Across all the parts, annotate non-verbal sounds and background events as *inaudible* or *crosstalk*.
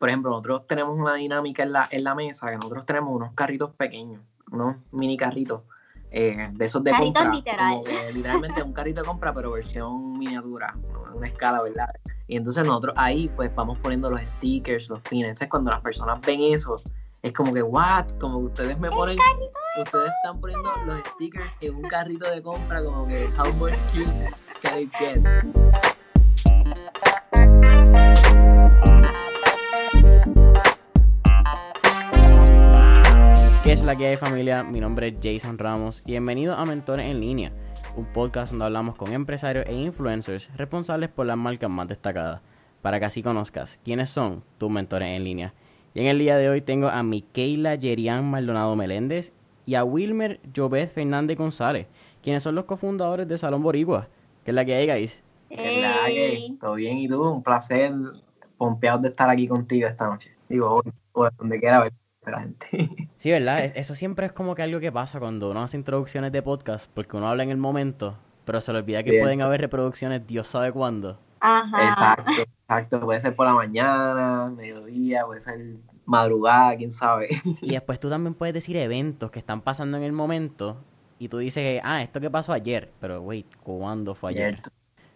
por ejemplo, nosotros tenemos una dinámica en la, en la mesa que nosotros tenemos unos carritos pequeños, unos mini carritos. Eh, de esos de Carritos compra, literal. como que literalmente un carrito de compra, pero versión miniatura, una escala, ¿verdad? Y entonces nosotros ahí pues vamos poniendo los stickers, los pins. Entonces cuando las personas ven eso, es como que, what? Como que ustedes me ponen, ustedes están poniendo los stickers en un carrito de compra, como que, how much cute can it get? ¿Qué es la que hay familia? Mi nombre es Jason Ramos y bienvenido a Mentores en Línea, un podcast donde hablamos con empresarios e influencers responsables por las marcas más destacadas, para que así conozcas quiénes son tus mentores en línea. Y en el día de hoy tengo a Miquela Yerian Maldonado Meléndez y a Wilmer Jobez Fernández González, quienes son los cofundadores de Salón Boricua. ¿Qué es la que hay, guys? Es la que, todo bien, y tú, un placer, pompeado de estar aquí contigo esta noche. Digo, hoy, o donde quiera ver a la gente. Sí, ¿verdad? *laughs* Es- Eso siempre es como que algo que pasa cuando uno hace introducciones de podcast, porque uno habla en el momento, pero se le olvida que pueden haber reproducciones Dios sabe cuándo. Ajá. Exacto, exacto. Puede ser por la mañana, mediodía, puede ser madrugada, quién sabe. Y *laughs* después tú también puedes decir eventos que están pasando en el momento y tú dices, ah, esto que pasó ayer, pero wait, ¿cuándo fue ayer? Cierto.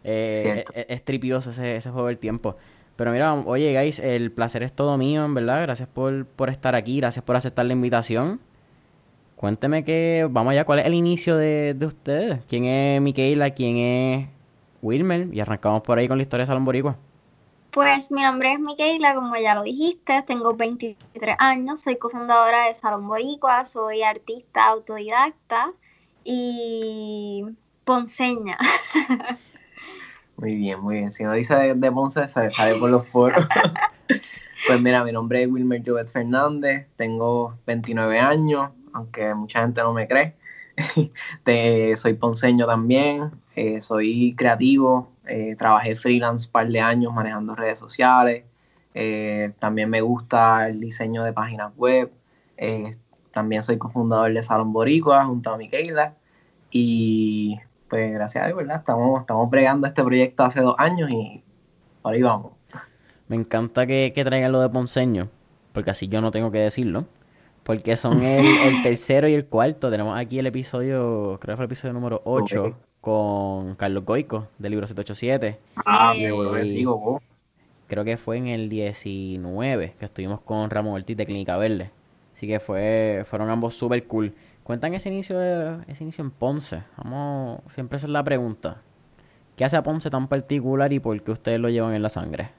Eh, Cierto. es, es tripioso ese, ese juego del tiempo. Pero mira, oye, guys, el placer es todo mío, en verdad. Gracias por, por estar aquí, gracias por aceptar la invitación. Cuénteme que, vamos allá, ¿cuál es el inicio de, de ustedes? ¿Quién es Miquela? ¿Quién es Wilmer? Y arrancamos por ahí con la historia de Salón Boricua. Pues mi nombre es Miquela, como ya lo dijiste, tengo 23 años, soy cofundadora de Salón Boricua, soy artista autodidacta y ponceña. *laughs* Muy bien, muy bien. Si no dice de, de Ponce, se sale por los *laughs* foros. pues mira, mi nombre es Wilmer Jovet Fernández, tengo 29 años, aunque mucha gente no me cree. *laughs* Te- soy ponceño también, eh, soy creativo, eh, trabajé freelance un par de años manejando redes sociales, eh, también me gusta el diseño de páginas web, también soy cofundador de Salón Boricua junto a Miquela y pues gracias a Dios, ¿verdad? Estamos, estamos bregando este proyecto hace dos años y por ahí vamos. Me encanta que, que traigan lo de Ponceño, porque así yo no tengo que decirlo. Porque son *laughs* el, el tercero y el cuarto. Tenemos aquí el episodio, creo que fue el episodio número 8, Ok. con Carlos Goico, del libro 787. Ah, sí, sigo, vos. Creo que fue en el 19, que estuvimos con Ramón Ortiz de Clínica Verde. Así que fue, fueron ambos súper cool. Cuentan ese inicio, de- ese inicio en Ponce. Vamos, siempre esa es la pregunta. ¿Qué hace a Ponce tan particular y por qué ustedes lo llevan en la sangre?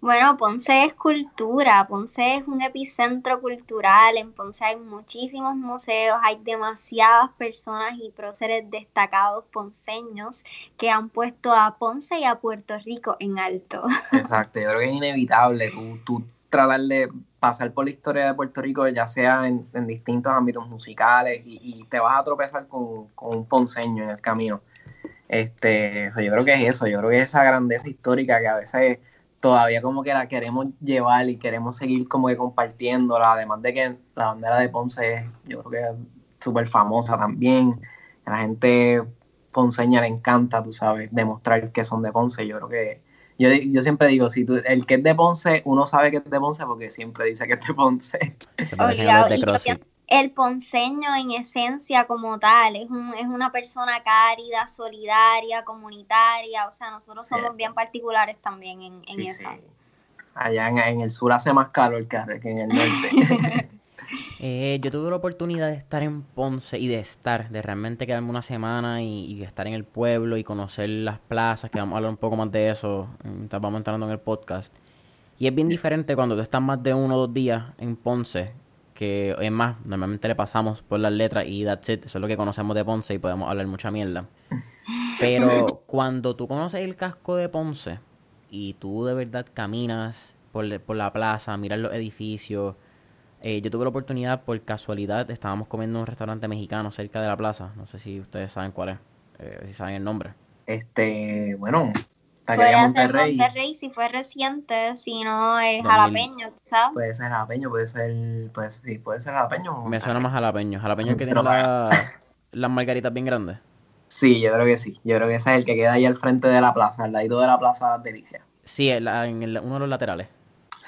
Bueno, Ponce es cultura, Ponce es un epicentro cultural, en Ponce hay muchísimos museos, hay demasiadas personas y próceres destacados ponceños que han puesto a Ponce y a Puerto Rico en alto. *laughs* Exacto, yo creo que es inevitable tú, tú tratar de pasar por la historia de Puerto Rico, ya sea en, distintos ámbitos musicales, y, te vas a tropezar con, con un ponceño en el camino. Este, yo creo que es eso, yo creo que es esa grandeza histórica que a veces todavía como que la queremos llevar y queremos seguir como que compartiéndola, además de que la bandera de Ponce es, yo creo que es súper famosa también, a la gente ponceña le encanta, tú sabes, demostrar que son de Ponce, yo creo que yo, yo siempre digo, si tú, el que es de Ponce, uno sabe que es de Ponce porque siempre dice que es de Ponce. Obligado, de yo El ponceño en esencia como tal es, un, es una persona cárida, solidaria, comunitaria, o sea, nosotros somos Cierto. bien particulares también en, en Sí, eso. sí. Allá en, en el sur hace más calor que en el norte. *laughs* Eh, yo tuve la oportunidad de estar en Ponce y de estar, de realmente quedarme una semana y, y estar en el pueblo y conocer las plazas, que vamos a hablar un poco más de eso mientras vamos entrando en el podcast. Y es bien diferente cuando tú estás más de uno o dos días en Ponce, que es más, normalmente le pasamos por las letras y that's it, eso es lo que conocemos de Ponce y podemos hablar mucha mierda. Pero cuando tú conoces el casco de Ponce y tú de verdad caminas por, por la plaza, miras los edificios, eh, yo tuve la oportunidad, por casualidad, estábamos comiendo en un restaurante mexicano cerca de la plaza. No sé si ustedes saben cuál es, eh, si saben el nombre. este, bueno, Taquería Podría ser Monterrey, Monterrey si fue reciente, si no es 2000. jalapeño, ¿sabes? puede ser jalapeño, puede ser, pues sí, puede ser jalapeño. Me suena Monterrey. más jalapeño. Jalapeño el que tiene la- las margaritas bien grandes. Sí, yo creo que sí. Yo creo que ese es el que queda ahí al frente de la plaza, al ladito de la plaza Delicia. Sí, en, la- en el- uno de los laterales.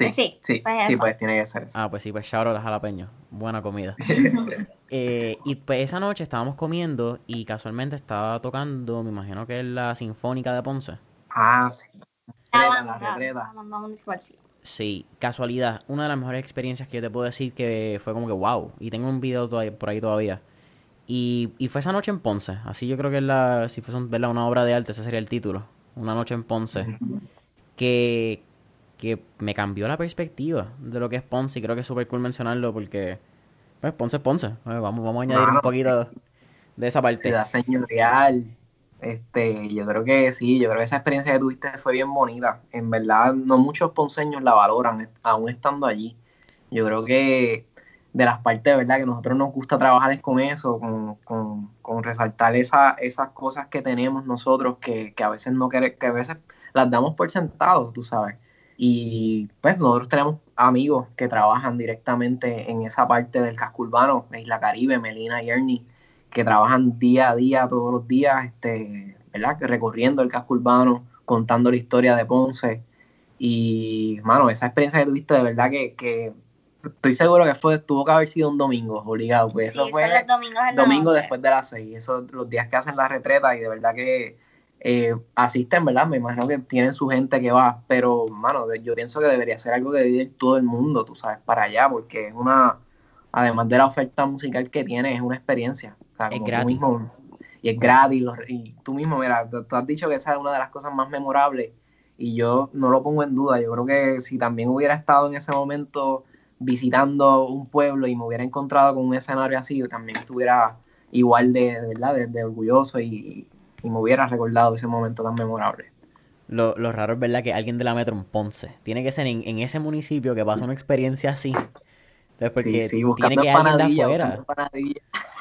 Sí, sí, sí, pues sí, pues tiene que ser eso. Ah, pues sí, pues shout out a jalapeño. Buena comida. *laughs* Eh, y pues esa noche estábamos comiendo y casualmente estaba tocando, me imagino que es la Sinfónica de Ponce. Ah, sí. La sí. Casualidad. Una de las mejores experiencias que yo te puedo decir que fue como que wow. Y tengo un video todavía- por ahí todavía. Y, y fue esa noche en Ponce. Así yo creo que es la, si fuese un- ¿verdad? una obra de arte, ese sería el título. Una noche en Ponce. Que, que me cambió la perspectiva de lo que es Ponce. Y creo que es súper cool mencionarlo porque, pues Ponce es Ponce. Eh, Vamos, vamos a añadir un poquito de esa parte. Ciudad señorial. Este, yo creo que sí, yo creo que esa experiencia que tuviste fue bien bonita. En verdad, no muchos ponceños la valoran, aún estando allí. Yo creo que de las partes, ¿verdad? Que nosotros nos gusta trabajar es con eso, con, con, con resaltar esa, esas cosas que tenemos nosotros que, que a veces no queremos, que a veces las damos por sentado, tú sabes. Y pues nosotros tenemos amigos que trabajan directamente en esa parte del casco urbano, de Isla Caribe, Melina y Ernie, que trabajan día a día, todos los días, este, ¿verdad? Recorriendo el casco urbano, contando la historia de Ponce. Y, mano, esa experiencia que tuviste, de verdad que, que estoy seguro que fue, tuvo que haber sido un domingo, obligado, pues eso fue los domingos domingo después de las seis, esos los días que hacen la retreta y de verdad que eh, asisten, ¿verdad? Me imagino que tienen su gente que va, pero, mano, yo pienso que debería ser algo que ir todo el mundo, tú sabes, para allá, porque es una, además de la oferta musical que tiene, es una experiencia. O sea, Es gratis. mismo- y es gratis, los- y tú mismo, mira, tú, has dicho que esa es una de las cosas más memorables y yo no lo pongo en duda, yo creo que si también hubiera estado en ese momento visitando un pueblo y me hubiera encontrado con un escenario así, yo también estuviera igual de, de verdad, de, de orgulloso y, y me hubiera recordado ese momento tan memorable. Lo, lo raro es verdad que alguien de la metro en Ponce tiene que ser en, en ese municipio que pasa una experiencia así. Entonces, porque Sí, sí, tiene buscando que alguien de afuera.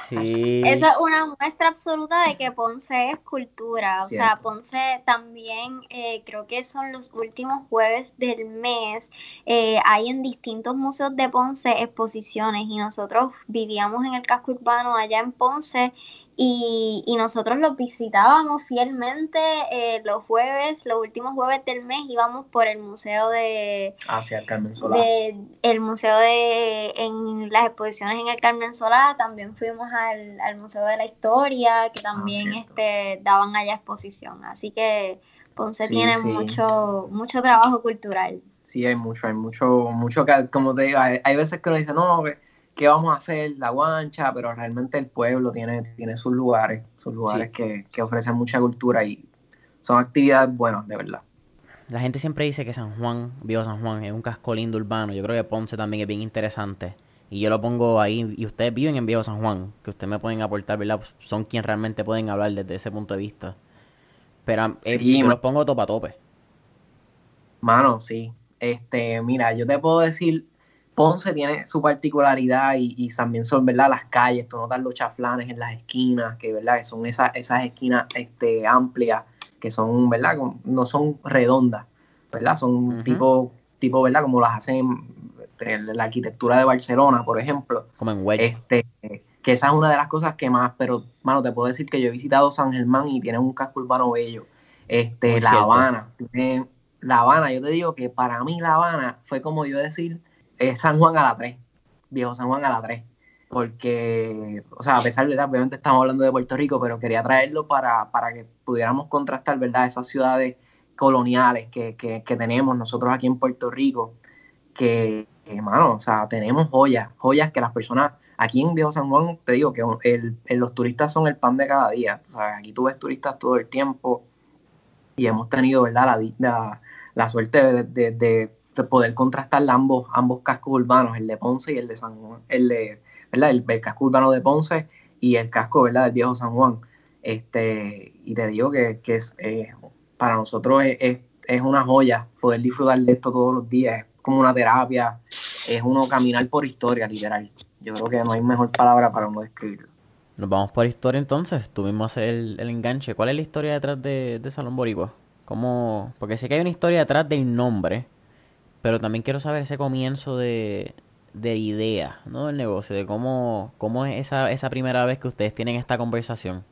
Sí. Eso es una muestra absoluta de que Ponce es cultura. O sea. Ponce también, eh, creo que son los últimos jueves del mes, eh, hay en distintos museos de Ponce exposiciones y nosotros vivíamos en el casco urbano allá en Ponce y, y nosotros los visitábamos fielmente eh, los jueves, los últimos jueves del mes íbamos por el museo de, Hacia el Carmen Solá. de el museo de en las exposiciones en el Carmen Solá también fuimos al, al museo de la historia que también Ah, este daban allá exposición así que Ponce Sí, tiene sí. mucho mucho trabajo cultural Sí, hay mucho, hay mucho, mucho que, como te digo, hay, hay veces que uno dice, no, que, ¿qué vamos a hacer? La guancha, pero realmente el pueblo tiene, tiene sus lugares, sus lugares Sí. que, que ofrecen mucha cultura y son actividades buenas, de verdad. La gente siempre dice que San Juan, Viejo San Juan, es un casco lindo urbano. Yo creo que Ponce también es bien interesante. Y yo lo pongo ahí. Y ustedes viven en Viejo San Juan, que ustedes me pueden aportar, ¿verdad? Son quien realmente pueden hablar desde ese punto de vista. Pero eh, Sí, yo los pongo topa a tope. Mano, sí. Este, mira, yo te puedo decir, Ponce tiene su particularidad y, y también son, ¿verdad? Las calles, tú notas los chaflanes en las esquinas, que, ¿verdad? Que son esas, esas esquinas este, amplias, que son, ¿verdad? Como- No son redondas, ¿verdad? Son tipo, tipo, ¿verdad? Como las hacen este, la arquitectura de Barcelona, por ejemplo. Como en Wedge. Este, que esa es una de las cosas que más, pero, mano, te puedo decir que yo he visitado San Germán y tiene un casco urbano bello. Este, Muy La cierto. Habana, tiene- La Habana, yo te digo que para mí La Habana fue como yo decir eh, San Juan a la 3, viejo San Juan a la 3. Porque, o sea, a pesar de, ¿verdad? obviamente estamos hablando de Puerto Rico, pero quería traerlo para, para que pudiéramos contrastar, ¿verdad? Esas ciudades coloniales que, que, tenemos nosotros aquí en Puerto Rico, que, hermano, o sea, tenemos joyas, joyas que las personas, aquí en Viejo San Juan, te digo que el, los turistas son el pan de cada día, o sea, aquí tú ves turistas todo el tiempo y hemos tenido, ¿verdad? La, la, la suerte de- de poder contrastar ambos, ambos cascos urbanos, el de Ponce y el de San Juan, el de, ¿verdad? El, casco urbano de Ponce y el casco, ¿verdad? Del Viejo San Juan. Este, y te digo que, que es, eh, para nosotros es, es- es una joya poder disfrutar de esto todos los días, es como una terapia, es uno caminar por historia, literal. Yo creo que no hay mejor palabra para uno describirlo. Nos vamos por historia entonces. Tú mismo haces el, el enganche. ¿Cuál es la historia detrás de, de Salón Boricua? ¿Cómo? Porque sé que hay una historia detrás del nombre, pero también quiero saber ese comienzo de, de idea, ¿no? Del negocio, de cómo, cómo es esa, esa primera vez que ustedes tienen esta conversación.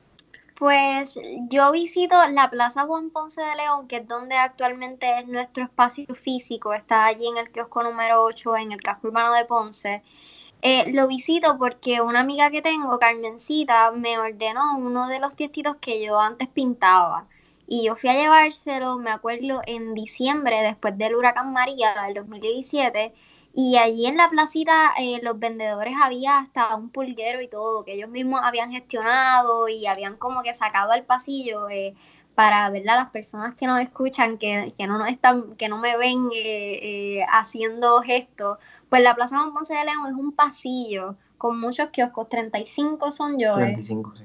Pues yo visito la Plaza Juan Ponce de León, que es donde actualmente es nuestro espacio físico, está allí en el kiosco número 8, en el casco urbano de Ponce. Eh, lo visito porque una amiga que tengo, Carmencita, me ordenó uno de los tiestitos que yo antes pintaba. Y yo fui a llevárselo, me acuerdo, en diciembre, después del huracán María del 2017. Y allí en la placita eh, los vendedores había hasta un pulguero y todo, que ellos mismos habían gestionado y habían como que sacado al pasillo eh, para ¿verdad? las personas que nos escuchan, que, que, no, nos están, que no me ven eh, haciendo gestos. Pues la Plaza Ponce de León es un pasillo con muchos kioscos, 35 son yo. 35, sí.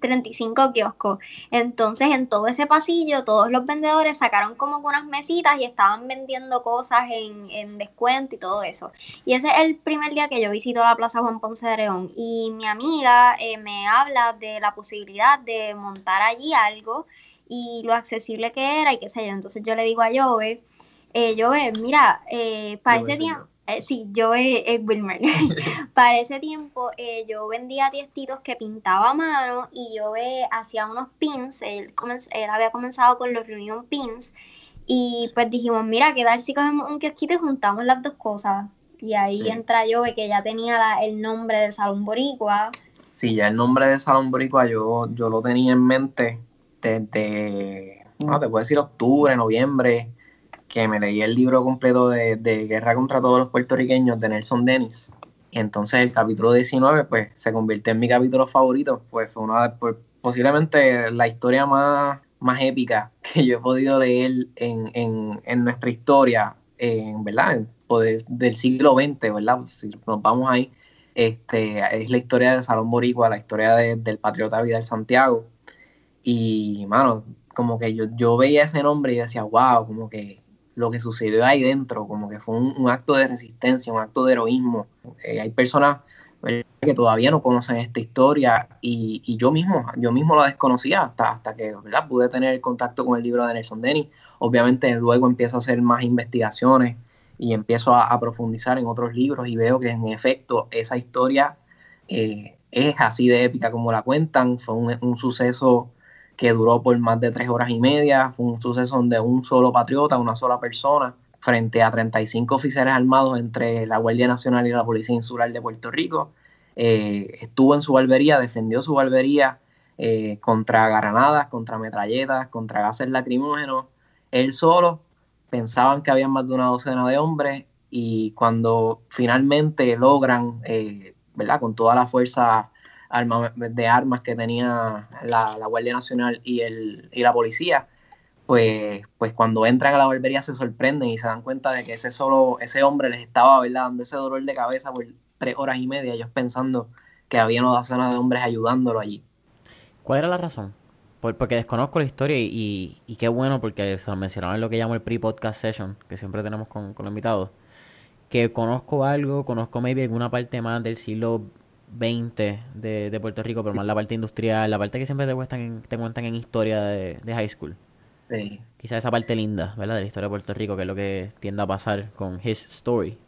35 kioscos. Entonces, en todo ese pasillo, todos los vendedores sacaron como unas mesitas y estaban vendiendo cosas en, descuento y todo eso. Y ese es el primer día que yo visito la Plaza Juan Ponce de León. Y mi amiga eh, me habla de la posibilidad de montar allí algo y lo accesible que era y qué sé yo. Entonces yo le digo a Jove, eh, Jove, mira, eh, para ese día eh, sí, yo es, *laughs* Wilmer. Para ese tiempo eh, yo vendía tiestitos que pintaba a mano y yo eh, hacía unos pins. Él, había comenzado con los Reunion Pins. Y pues dijimos, mira, ¿qué tal si cogemos un kiosquito y juntamos las dos cosas? Y ahí entra yo, que ya tenía el nombre de Salón Boricua. Sí, ya el nombre de Salón Boricua yo, yo lo tenía en mente desde, no te puedo decir octubre, noviembre que me leí el libro completo de, Guerra contra todos los puertorriqueños de Nelson Dennis. Y entonces el capítulo 19 pues se convirtió en mi capítulo favorito, pues fue una pues, posiblemente la historia más, más épica *laughs* que yo he podido leer en, nuestra historia, en verdad, pues, del siglo XX, ¿verdad? Si nos vamos ahí, este, es la historia de Salón Boricua, la historia del patriota Vidal Santiago. Y, mano, como que yo, yo veía ese nombre y decía, wow, como que lo que sucedió ahí dentro, como que fue un, acto de resistencia, un acto de heroísmo. Eh, hay personas que todavía no conocen esta historia y, yo mismo, yo mismo la desconocía hasta, hasta que pude tener contacto con el libro de Nelson Dennis. Obviamente luego empiezo a hacer más investigaciones y empiezo a, profundizar en otros libros y veo que en efecto esa historia eh, es así de épica como la cuentan, fue un suceso que duró por más de tres horas y media. Fue un suceso donde un solo patriota, una sola persona, frente a 35 oficiales armados entre la Guardia Nacional y la Policía Insular de Puerto Rico, eh, estuvo en su barbería, defendió su barbería eh, contra granadas, contra metralletas, contra gases lacrimógenos. Él solo pensaban que había más de una docena de hombres y cuando finalmente logran, eh, ¿verdad? Con toda la fuerza de armas que tenía la, Guardia Nacional y, el, y la policía, pues, pues cuando entran a la barbería se sorprenden y se dan cuenta de que ese solo, ese hombre les estaba dando ese dolor de cabeza por tres horas y media, ellos pensando que había una docena de hombres ayudándolo allí. ¿Cuál era la razón? porque desconozco la historia y, y, qué bueno porque se lo mencionaron en lo que llamo el pre-podcast session, que siempre tenemos con, con los invitados. Que conozco algo, conozco maybe alguna parte más del siglo 20 de, de, Puerto Rico, pero más la parte industrial, la parte que siempre te cuentan en, te cuentan en historia de, high school. Sí. Quizá esa parte linda, ¿verdad? De la historia de Puerto Rico, que es lo que tiende a pasar con His Story.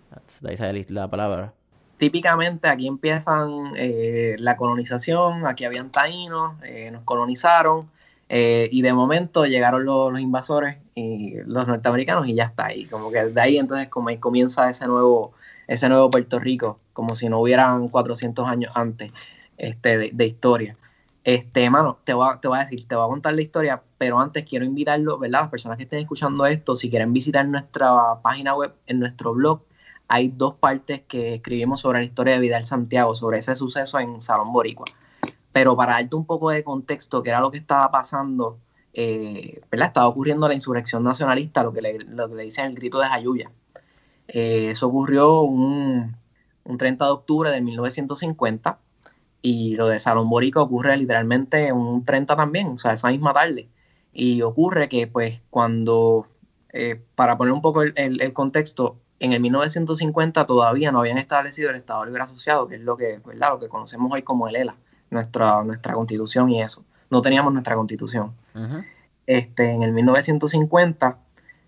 Ahí la palabra. Típicamente aquí empiezan eh, la colonización, aquí habían taínos, eh, nos colonizaron, eh, y de momento llegaron los, los, invasores y los norteamericanos y ya está ahí. Como que de ahí entonces como ahí comienza ese nuevo ese nuevo Puerto Rico, como si no hubieran 400 años antes este, de, historia. Este, mano, te voy, a, te voy a decir, te voy a contar la historia, pero antes quiero invitarlo, ¿verdad? Las personas que estén escuchando esto, si quieren visitar nuestra página web, en nuestro blog, hay dos partes que escribimos sobre la historia de Vidal Santiago, sobre ese suceso en Salón Boricua. Pero para darte un poco de contexto, que era lo que estaba pasando, eh, ¿verdad? Estaba ocurriendo la insurrección nacionalista, lo que le, lo que le dicen el grito de Jayuya. Eh, eso ocurrió un, 30 de octubre de 1950 y lo de Salón Borica ocurre literalmente un 30 también, o sea, esa misma tarde. Y ocurre que pues cuando, eh, para poner un poco el, contexto, en el 1950 todavía no habían establecido el Estado Libre Asociado, que es lo que, lo que conocemos hoy como el ELA, nuestra, nuestra constitución y eso. No teníamos nuestra constitución. este, en el 1950,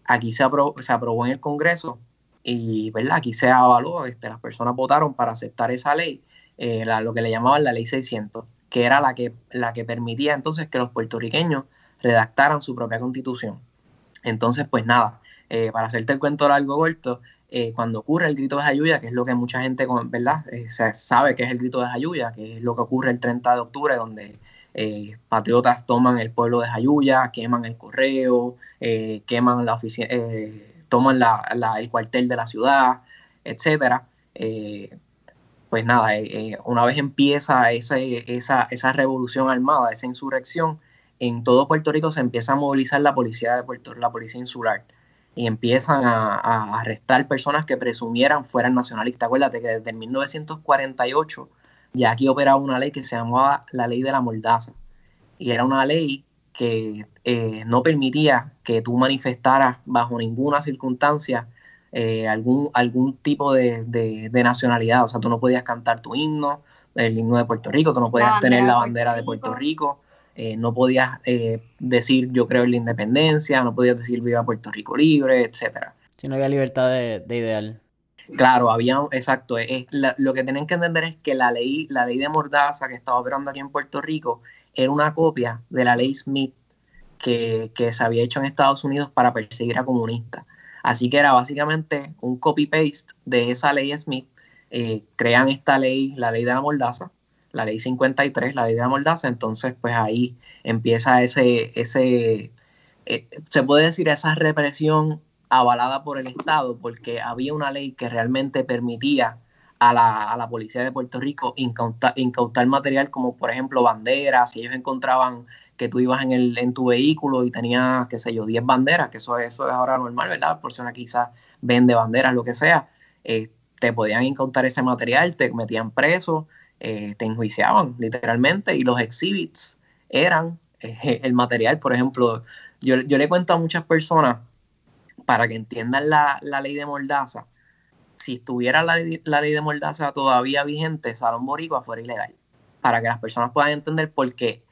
aquí se se aprobó en el Congreso y ¿verdad? aquí se avaló, este, las personas votaron para aceptar esa ley, eh, lo que le llamaban la ley 600. que era la que, la que permitía entonces que los puertorriqueños redactaran su propia constitución. Entonces, pues nada, eh, para hacerte el cuento largo corto, eh, cuando ocurre el grito de Jayuya, que es lo que mucha gente, ¿verdad? Eh, sabe que es el grito de Jayuya, que es lo que ocurre el 30 de octubre, donde patriotas toman el pueblo de Jayuya, queman el correo, queman la oficina, toman el cuartel de la ciudad, etcétera. pues nada, una vez empieza esa, esa revolución armada, esa insurrección, en todo Puerto Rico se empieza a movilizar la policía de Puerto la policía insular y empiezan a, arrestar personas que presumieran fueran nacionalistas. Acuérdate que desde 1948 ya aquí operaba una ley que se llamaba la ley de la mordaza y era una ley que eh, no permitía que tú manifestaras bajo ninguna circunstancia eh, algún, algún tipo de, de, nacionalidad. O sea, tú no podías cantar tu himno, el himno de Puerto Rico, tú no podías tener la bandera de Puerto Rico eh, no podías eh, decir yo creo en la independencia, no podías decir viva Puerto Rico libre, etcétera. Si no había libertad de, ideal. Claro, había, exacto, es, lo que tienen que entender es que la ley, la ley de Mordaza que estaba operando aquí en Puerto Rico era una copia de la ley Smith que, se había hecho en Estados Unidos para perseguir a comunistas. Así que era básicamente un copy-paste de esa ley Smith. Eh, crean esta ley, la ley de la Mordaza, la ley 53, la ley de Mordaza, entonces pues ahí empieza ese, ese eh, se puede decir esa represión avalada por el Estado, porque había una ley que realmente permitía a la, a la policía de Puerto Rico incautar, material como por ejemplo banderas, si ellos encontraban que tú ibas en, el, en tu vehículo y tenías, qué sé yo, 10 banderas, que eso, eso es ahora normal, ¿verdad? La persona quizás vende banderas, lo que sea, eh, te podían incautar ese material, te metían preso, eh, te enjuiciaban literalmente y los exhibits eran eh, *laughs* el material. Por ejemplo, yo, le cuento a muchas personas para que entiendan la, ley de Mordaza. Si estuviera la, ley de Mordaza todavía vigente, Salón Boricua fuera ilegal. Para que las personas puedan entender por qué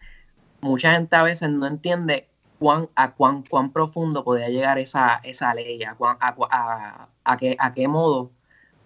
mucha gente a veces no entiende cuán, a cuán, cuán profundo podía llegar esa, esa ley, a, a, a, qué, a qué modo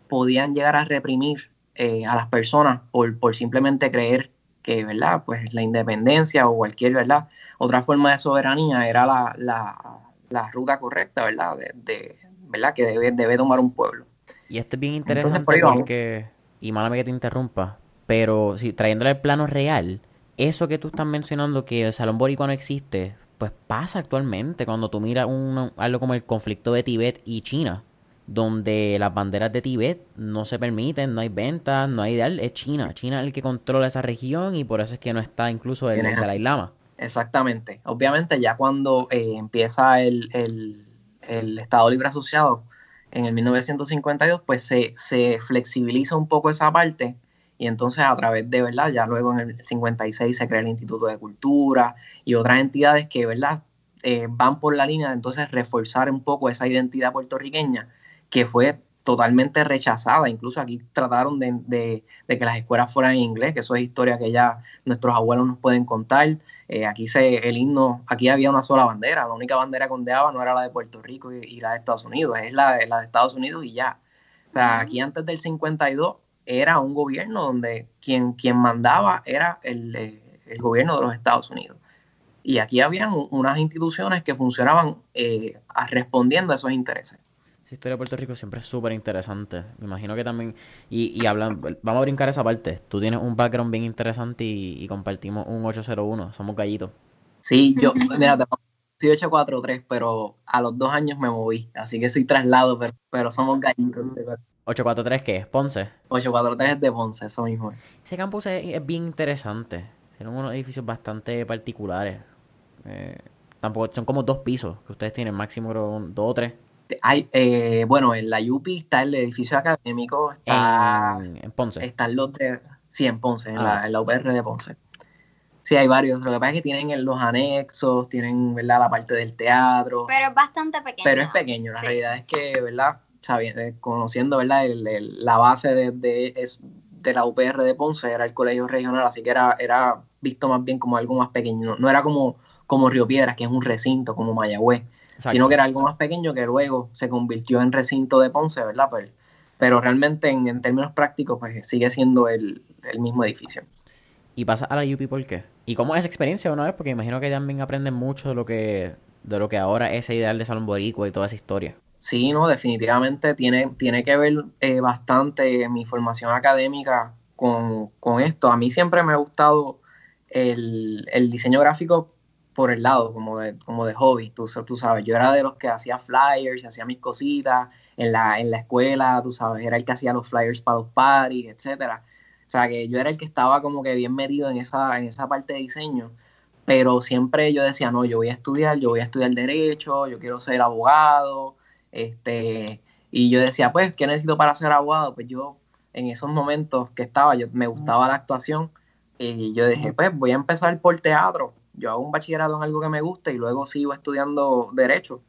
podían llegar a reprimir eh, a las personas por, por simplemente creer que, ¿verdad? Pues la independencia o cualquier, ¿verdad? Otra forma de soberanía era la, la, la ruta correcta, ¿verdad? De, ¿verdad? Que debe, debe tomar un pueblo. Y esto es bien interesante porque, y málame que te interrumpa, pero si trayéndole el plano real, eso que tú estás mencionando que el Salón Boricua no existe, pues pasa actualmente cuando tú miras un, algo como el conflicto de Tibet y China donde las banderas de Tibet no se permiten, no hay ventas, no hay ideal, es China. China es el que controla esa región y por eso es que no está incluso el, el Dalai Lama. Exactamente. Obviamente ya cuando eh, empieza el, Estado Libre Asociado en el 1952, pues se, se flexibiliza un poco esa parte y entonces a través de, ¿verdad? Ya luego en el 56 se crea el Instituto de Cultura y otras entidades que, ¿verdad? Eh, van por la línea de entonces reforzar un poco esa identidad puertorriqueña que fue totalmente rechazada. Incluso aquí trataron de, que las escuelas fueran en inglés, que eso es historia que ya nuestros abuelos nos pueden contar. Eh, aquí se, el himno, aquí había una sola bandera, la única bandera que ondeaba no era la de Puerto Rico y, la de Estados Unidos, es la de, la de Estados Unidos y ya. O sea, aquí antes del 52 era un gobierno donde quien, quien mandaba era el, eh, el gobierno de los Estados Unidos. Y aquí habían unas instituciones que funcionaban eh, respondiendo a esos intereses. Esa historia de Puerto Rico siempre es súper interesante. Me imagino que también. Y, y hablan, vamos a brincar esa parte. Tú tienes un background bien interesante y, compartimos un 801. Somos gallitos. Sí, yo, mira, soy 843, pero a los dos años me moví. Así que soy traslado, pero, pero somos gallitos. ¿843 qué es? ¿Ponce? 843 es de Ponce, eso mismo. Ese campus es, bien interesante. Tienen unos edificios bastante particulares. Eh, tampoco son como dos pisos que ustedes tienen, máximo dos o tres. Hay, eh, bueno, en la UPI está el edificio académico, está, en, Ponce. Están los de, sí, en Ponce, en, la, ah. en, la, UPR de Ponce. Sí, hay varios. Lo que pasa es que tienen los anexos, tienen, ¿verdad? La parte del teatro. Pero es bastante pequeño. Pero es pequeño. La realidad es que, ¿verdad? Eh, conociendo, ¿verdad? la base de, de, es, de la UPR de Ponce era el colegio regional, así que era, era visto más bien como algo más pequeño. No, no era como, como Río Piedras, que es un recinto, como Mayagüez sino que era algo más pequeño que luego se convirtió en recinto de Ponce, ¿verdad? Pero, pero realmente en, términos prácticos pues sigue siendo el, mismo edificio. ¿Y pasas a la UP por qué? ¿Y cómo es esa experiencia una vez? Porque imagino que también aprenden mucho de lo que, de lo que ahora es ese ideal de Salón Boricua y toda esa historia. Sí, no, definitivamente tiene, tiene que ver eh, bastante mi formación académica con, esto. A mí siempre me ha gustado el, diseño gráfico por el lado, como de, como de hobby, tú, tú sabes. Yo era de los que hacía flyers, hacía mis cositas en la, en la escuela, tú sabes, era el que hacía los flyers para los parties, etcétera. O sea, que yo era el que estaba como que bien metido en esa, en esa parte de diseño, pero siempre yo decía, no, yo voy a estudiar, yo voy a estudiar derecho, yo quiero ser abogado, este, y yo decía, pues, ¿qué necesito para ser abogado? Pues yo, en esos momentos que estaba, yo me gustaba la actuación, y yo dije, pues, voy a empezar por teatro, yo hago un bachillerato en algo que me gusta y luego sigo estudiando derecho.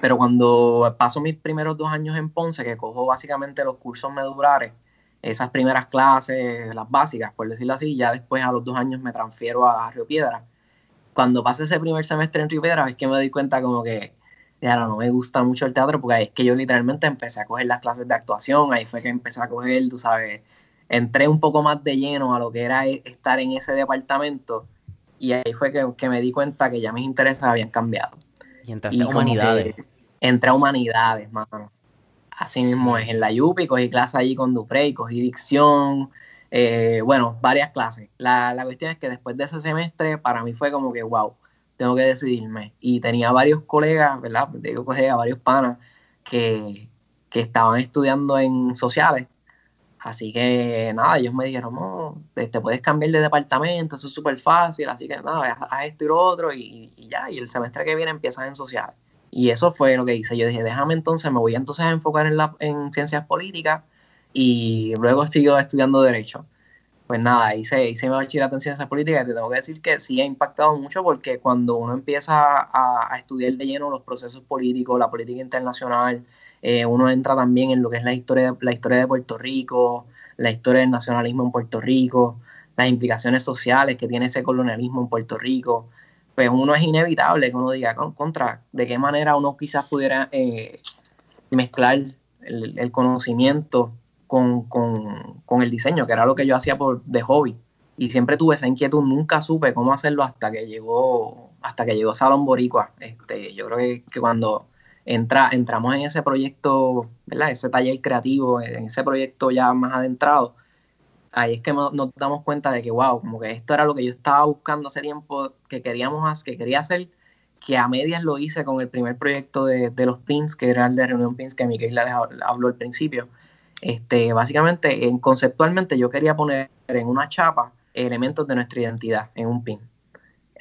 Pero cuando paso mis primeros dos años en Ponce, que cojo básicamente los cursos medulares, esas primeras clases, las básicas, por decirlo así, ya después a los dos años me transfiero a Río Piedra. Cuando pasé ese primer semestre en Río Piedra es que me di cuenta como que ya no me gusta mucho el teatro porque es que yo literalmente empecé a coger las clases de actuación, ahí fue que empecé a coger, tú sabes, entré un poco más de lleno a lo que era e, estar en ese departamento y ahí fue que, me di cuenta que ya mis intereses habían cambiado. Y entraste a humanidades. Entré a humanidades, mano. Así mismo es, en la Yupi cogí clase allí con Duprey, cogí dicción, eh, bueno, varias clases. La, cuestión es que después de ese semestre, para mí fue como que, wow, tengo que decidirme. Y tenía varios colegas, ¿verdad? Digo colegas, varios panas que, estaban estudiando en sociales. Así que nada, ellos me dijeron, no, te, puedes cambiar de departamento, eso es súper fácil, así que nada, haz esto y lo otro y, y, ya, y el semestre que viene empiezas en sociales. Y eso fue lo que hice. Yo dije, déjame entonces, me voy entonces a enfocar en, la, en ciencias políticas y luego sigo estudiando Derecho. Pues nada, hice, hice mi bachillerato en ciencias políticas y te tengo que decir que sí ha impactado mucho porque cuando uno empieza a, estudiar de lleno los procesos políticos, la política internacional, eh, uno entra también en lo que es la historia, la historia de Puerto Rico, la historia del nacionalismo en Puerto Rico, las implicaciones sociales que tiene ese colonialismo en Puerto Rico pues uno es inevitable que uno diga contra de qué manera uno quizás pudiera eh, mezclar el, conocimiento con, el diseño, que era lo que yo hacía por, de hobby. Y siempre tuve esa inquietud, nunca supe cómo hacerlo hasta que llegó, hasta que llegó Salón Boricua. Este, yo creo que, cuando entra, entramos en ese proyecto, ¿verdad? Ese taller creativo, en ese proyecto ya más adentrado, ahí es que nos damos cuenta de que, wow, como que esto era lo que yo estaba buscando hace tiempo, que queríamos que quería hacer, que a medias lo hice con el primer proyecto de, los pins, que era el de Reunión Pins, que Miguel habló al principio. Este, básicamente, en, conceptualmente yo quería poner en una chapa elementos de nuestra identidad en un pin.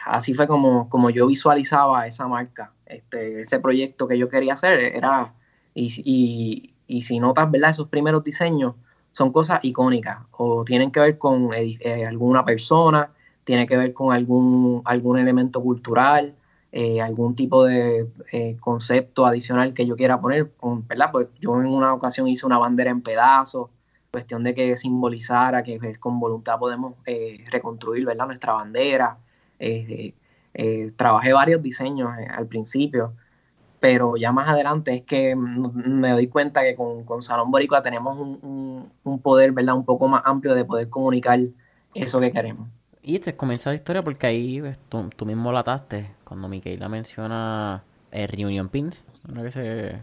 Así fue como, como yo visualizaba esa marca, este, ese proyecto que yo quería hacer era, y, y, y si notas, ¿verdad? Esos primeros diseños, son cosas icónicas o tienen que ver con eh, alguna persona, tiene que ver con algún, algún elemento cultural, eh, algún tipo de eh, concepto adicional que yo quiera poner, ¿verdad? Pues yo en una ocasión hice una bandera en pedazos, cuestión de que simbolizara que pues, con voluntad podemos reconstruir, ¿verdad? Nuestra bandera. Trabajé varios diseños al principio pero ya más adelante es que me doy cuenta que con, Salón Boricua tenemos un, poder, ¿verdad? Un poco más amplio de poder comunicar eso que queremos. Y te comienza la historia porque ahí pues, tú, mismo lataste cuando Miquela menciona eh, Reunion Pins, ¿no que se,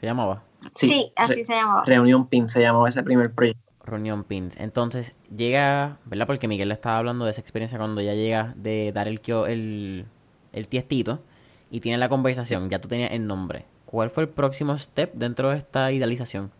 llamaba? Sí, así se llamaba. Reunion Pins se llamaba ese primer proyecto. Reunion Pins. Entonces llega, ¿verdad? Porque Miguel estaba hablando de esa experiencia cuando ya llega de dar el, el, el tiestito y tiene la conversación, ya tú tenías el nombre. ¿Cuál fue el próximo step dentro de esta idealización?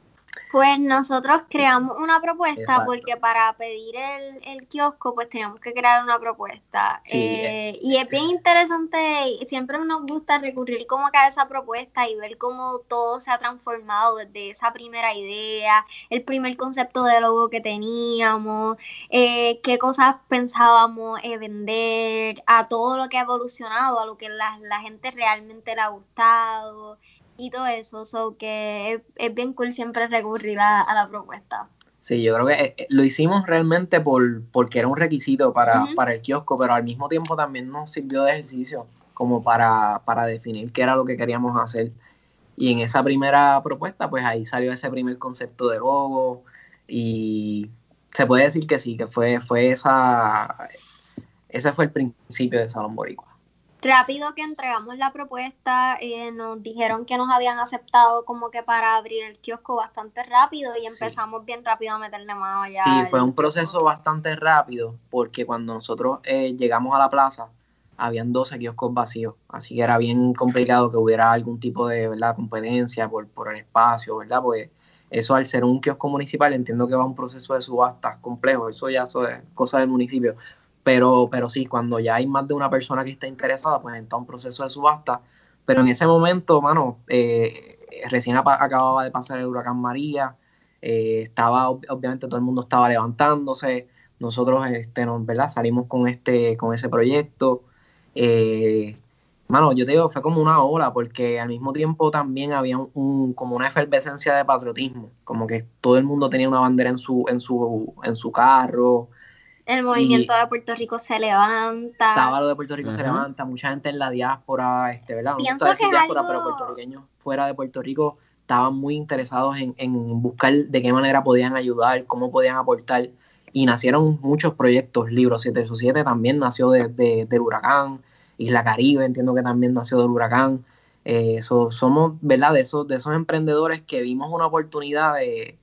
Pues nosotros creamos una propuesta porque para pedir el, el, kiosco pues teníamos que crear una propuesta. Eh, y es bien interesante, siempre nos gusta recurrir como que a esa propuesta y ver cómo todo se ha transformado desde esa primera idea, el primer concepto de logo que teníamos, eh, qué cosas pensábamos eh, vender, a todo lo que ha evolucionado, a lo que la, la gente realmente le ha gustado y todo eso, so que es, bien cool siempre recurrir a, la propuesta. Sí, yo creo que eh, lo hicimos realmente por, porque era un requisito para, para el kiosco, pero al mismo tiempo también nos sirvió de ejercicio como para, para definir qué era lo que queríamos hacer. Y en esa primera propuesta, pues ahí salió ese primer concepto de logo y se puede decir que sí, que fue, fue esa, ese fue el principio de Salón Boricua. Rápido que entregamos la propuesta, eh, nos dijeron que nos habían aceptado como que para abrir el kiosco bastante rápido y empezamos bien rápido a meterle mano allá. Sí, fue un proceso bastante rápido porque cuando nosotros eh, llegamos a la plaza, habían 12 kioscos vacíos, así que era bien complicado que hubiera algún tipo de ¿verdad? competencia por, por el espacio, ¿verdad? Pues eso al ser un kiosco municipal entiendo que va a un proceso de subastas complejo, eso ya es cosa del municipio, pero, pero sí, cuando ya hay más de una persona que está interesada, pues entra un proceso de subasta. Pero en ese momento, mano, eh, recién acababa de pasar el huracán María, eh, estaba, obviamente todo el mundo estaba levantándose, nosotros este, nos, ¿verdad? salimos con, este, con ese proyecto. Eh, mano, yo te digo, fue como una ola, porque al mismo tiempo también había un, como una efervescencia de patriotismo, como que todo el mundo tenía una bandera en su, en su, en su carro, el movimiento de Puerto Rico se levanta. Estaba lo de Puerto Rico se levanta, mucha gente en la diáspora, este, ¿verdad? No Pienso que diáspora, pero puertorriqueños fuera de Puerto Rico estaban muy interesados en, en, buscar de qué manera podían ayudar, cómo podían aportar. Y nacieron muchos proyectos, Libro 787 también nació de, del huracán, Isla Caribe entiendo que también nació del huracán. Eh, somos, ¿verdad? De esos, de esos emprendedores que vimos una oportunidad de,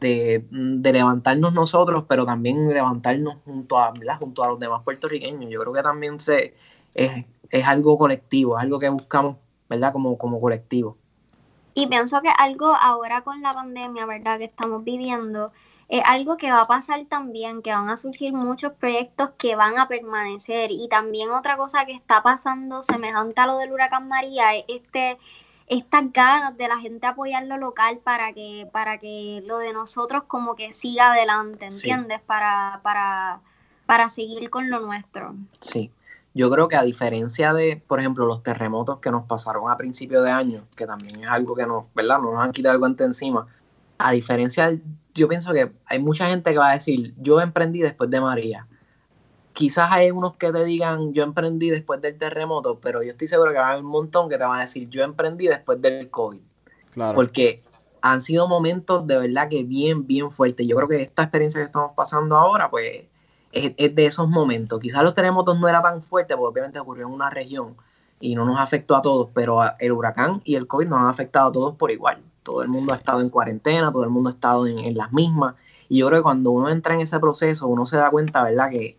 de, levantarnos nosotros, pero también levantarnos junto a, junto a los demás puertorriqueños. Yo creo que también se, es, algo colectivo, es algo que buscamos, ¿verdad? Como, como colectivo. Y pienso que algo ahora con la pandemia, ¿verdad? Que estamos viviendo, es algo que va a pasar también, que van a surgir muchos proyectos que van a permanecer. Y también otra cosa que está pasando semejante a lo del huracán María es este estas ganas de la gente apoyar lo local para que, para que lo de nosotros como que siga adelante, ¿entiendes? Para, para, para seguir con lo nuestro. Sí. Yo creo que a diferencia de, por ejemplo, los terremotos que nos pasaron a principio de año, que también es algo que nos, ¿verdad? Nos han quitado algo ante encima. A diferencia, yo pienso que hay mucha gente que va a decir, yo emprendí después de María quizás hay unos que te digan yo emprendí después del terremoto, pero yo estoy seguro que va a haber un montón que te van a decir yo emprendí después del COVID. Claro. Porque han sido momentos de verdad que bien, bien fuertes. Yo creo que esta experiencia que estamos pasando ahora, pues, es, de esos momentos. Quizás los terremotos no eran tan fuertes, porque obviamente ocurrió en una región y no nos afectó a todos, pero el huracán y el COVID nos han afectado a todos por igual. Todo el mundo ha estado en cuarentena, todo el mundo ha estado en, en las mismas. Y yo creo que cuando uno entra en ese proceso, uno se da cuenta, ¿verdad? Que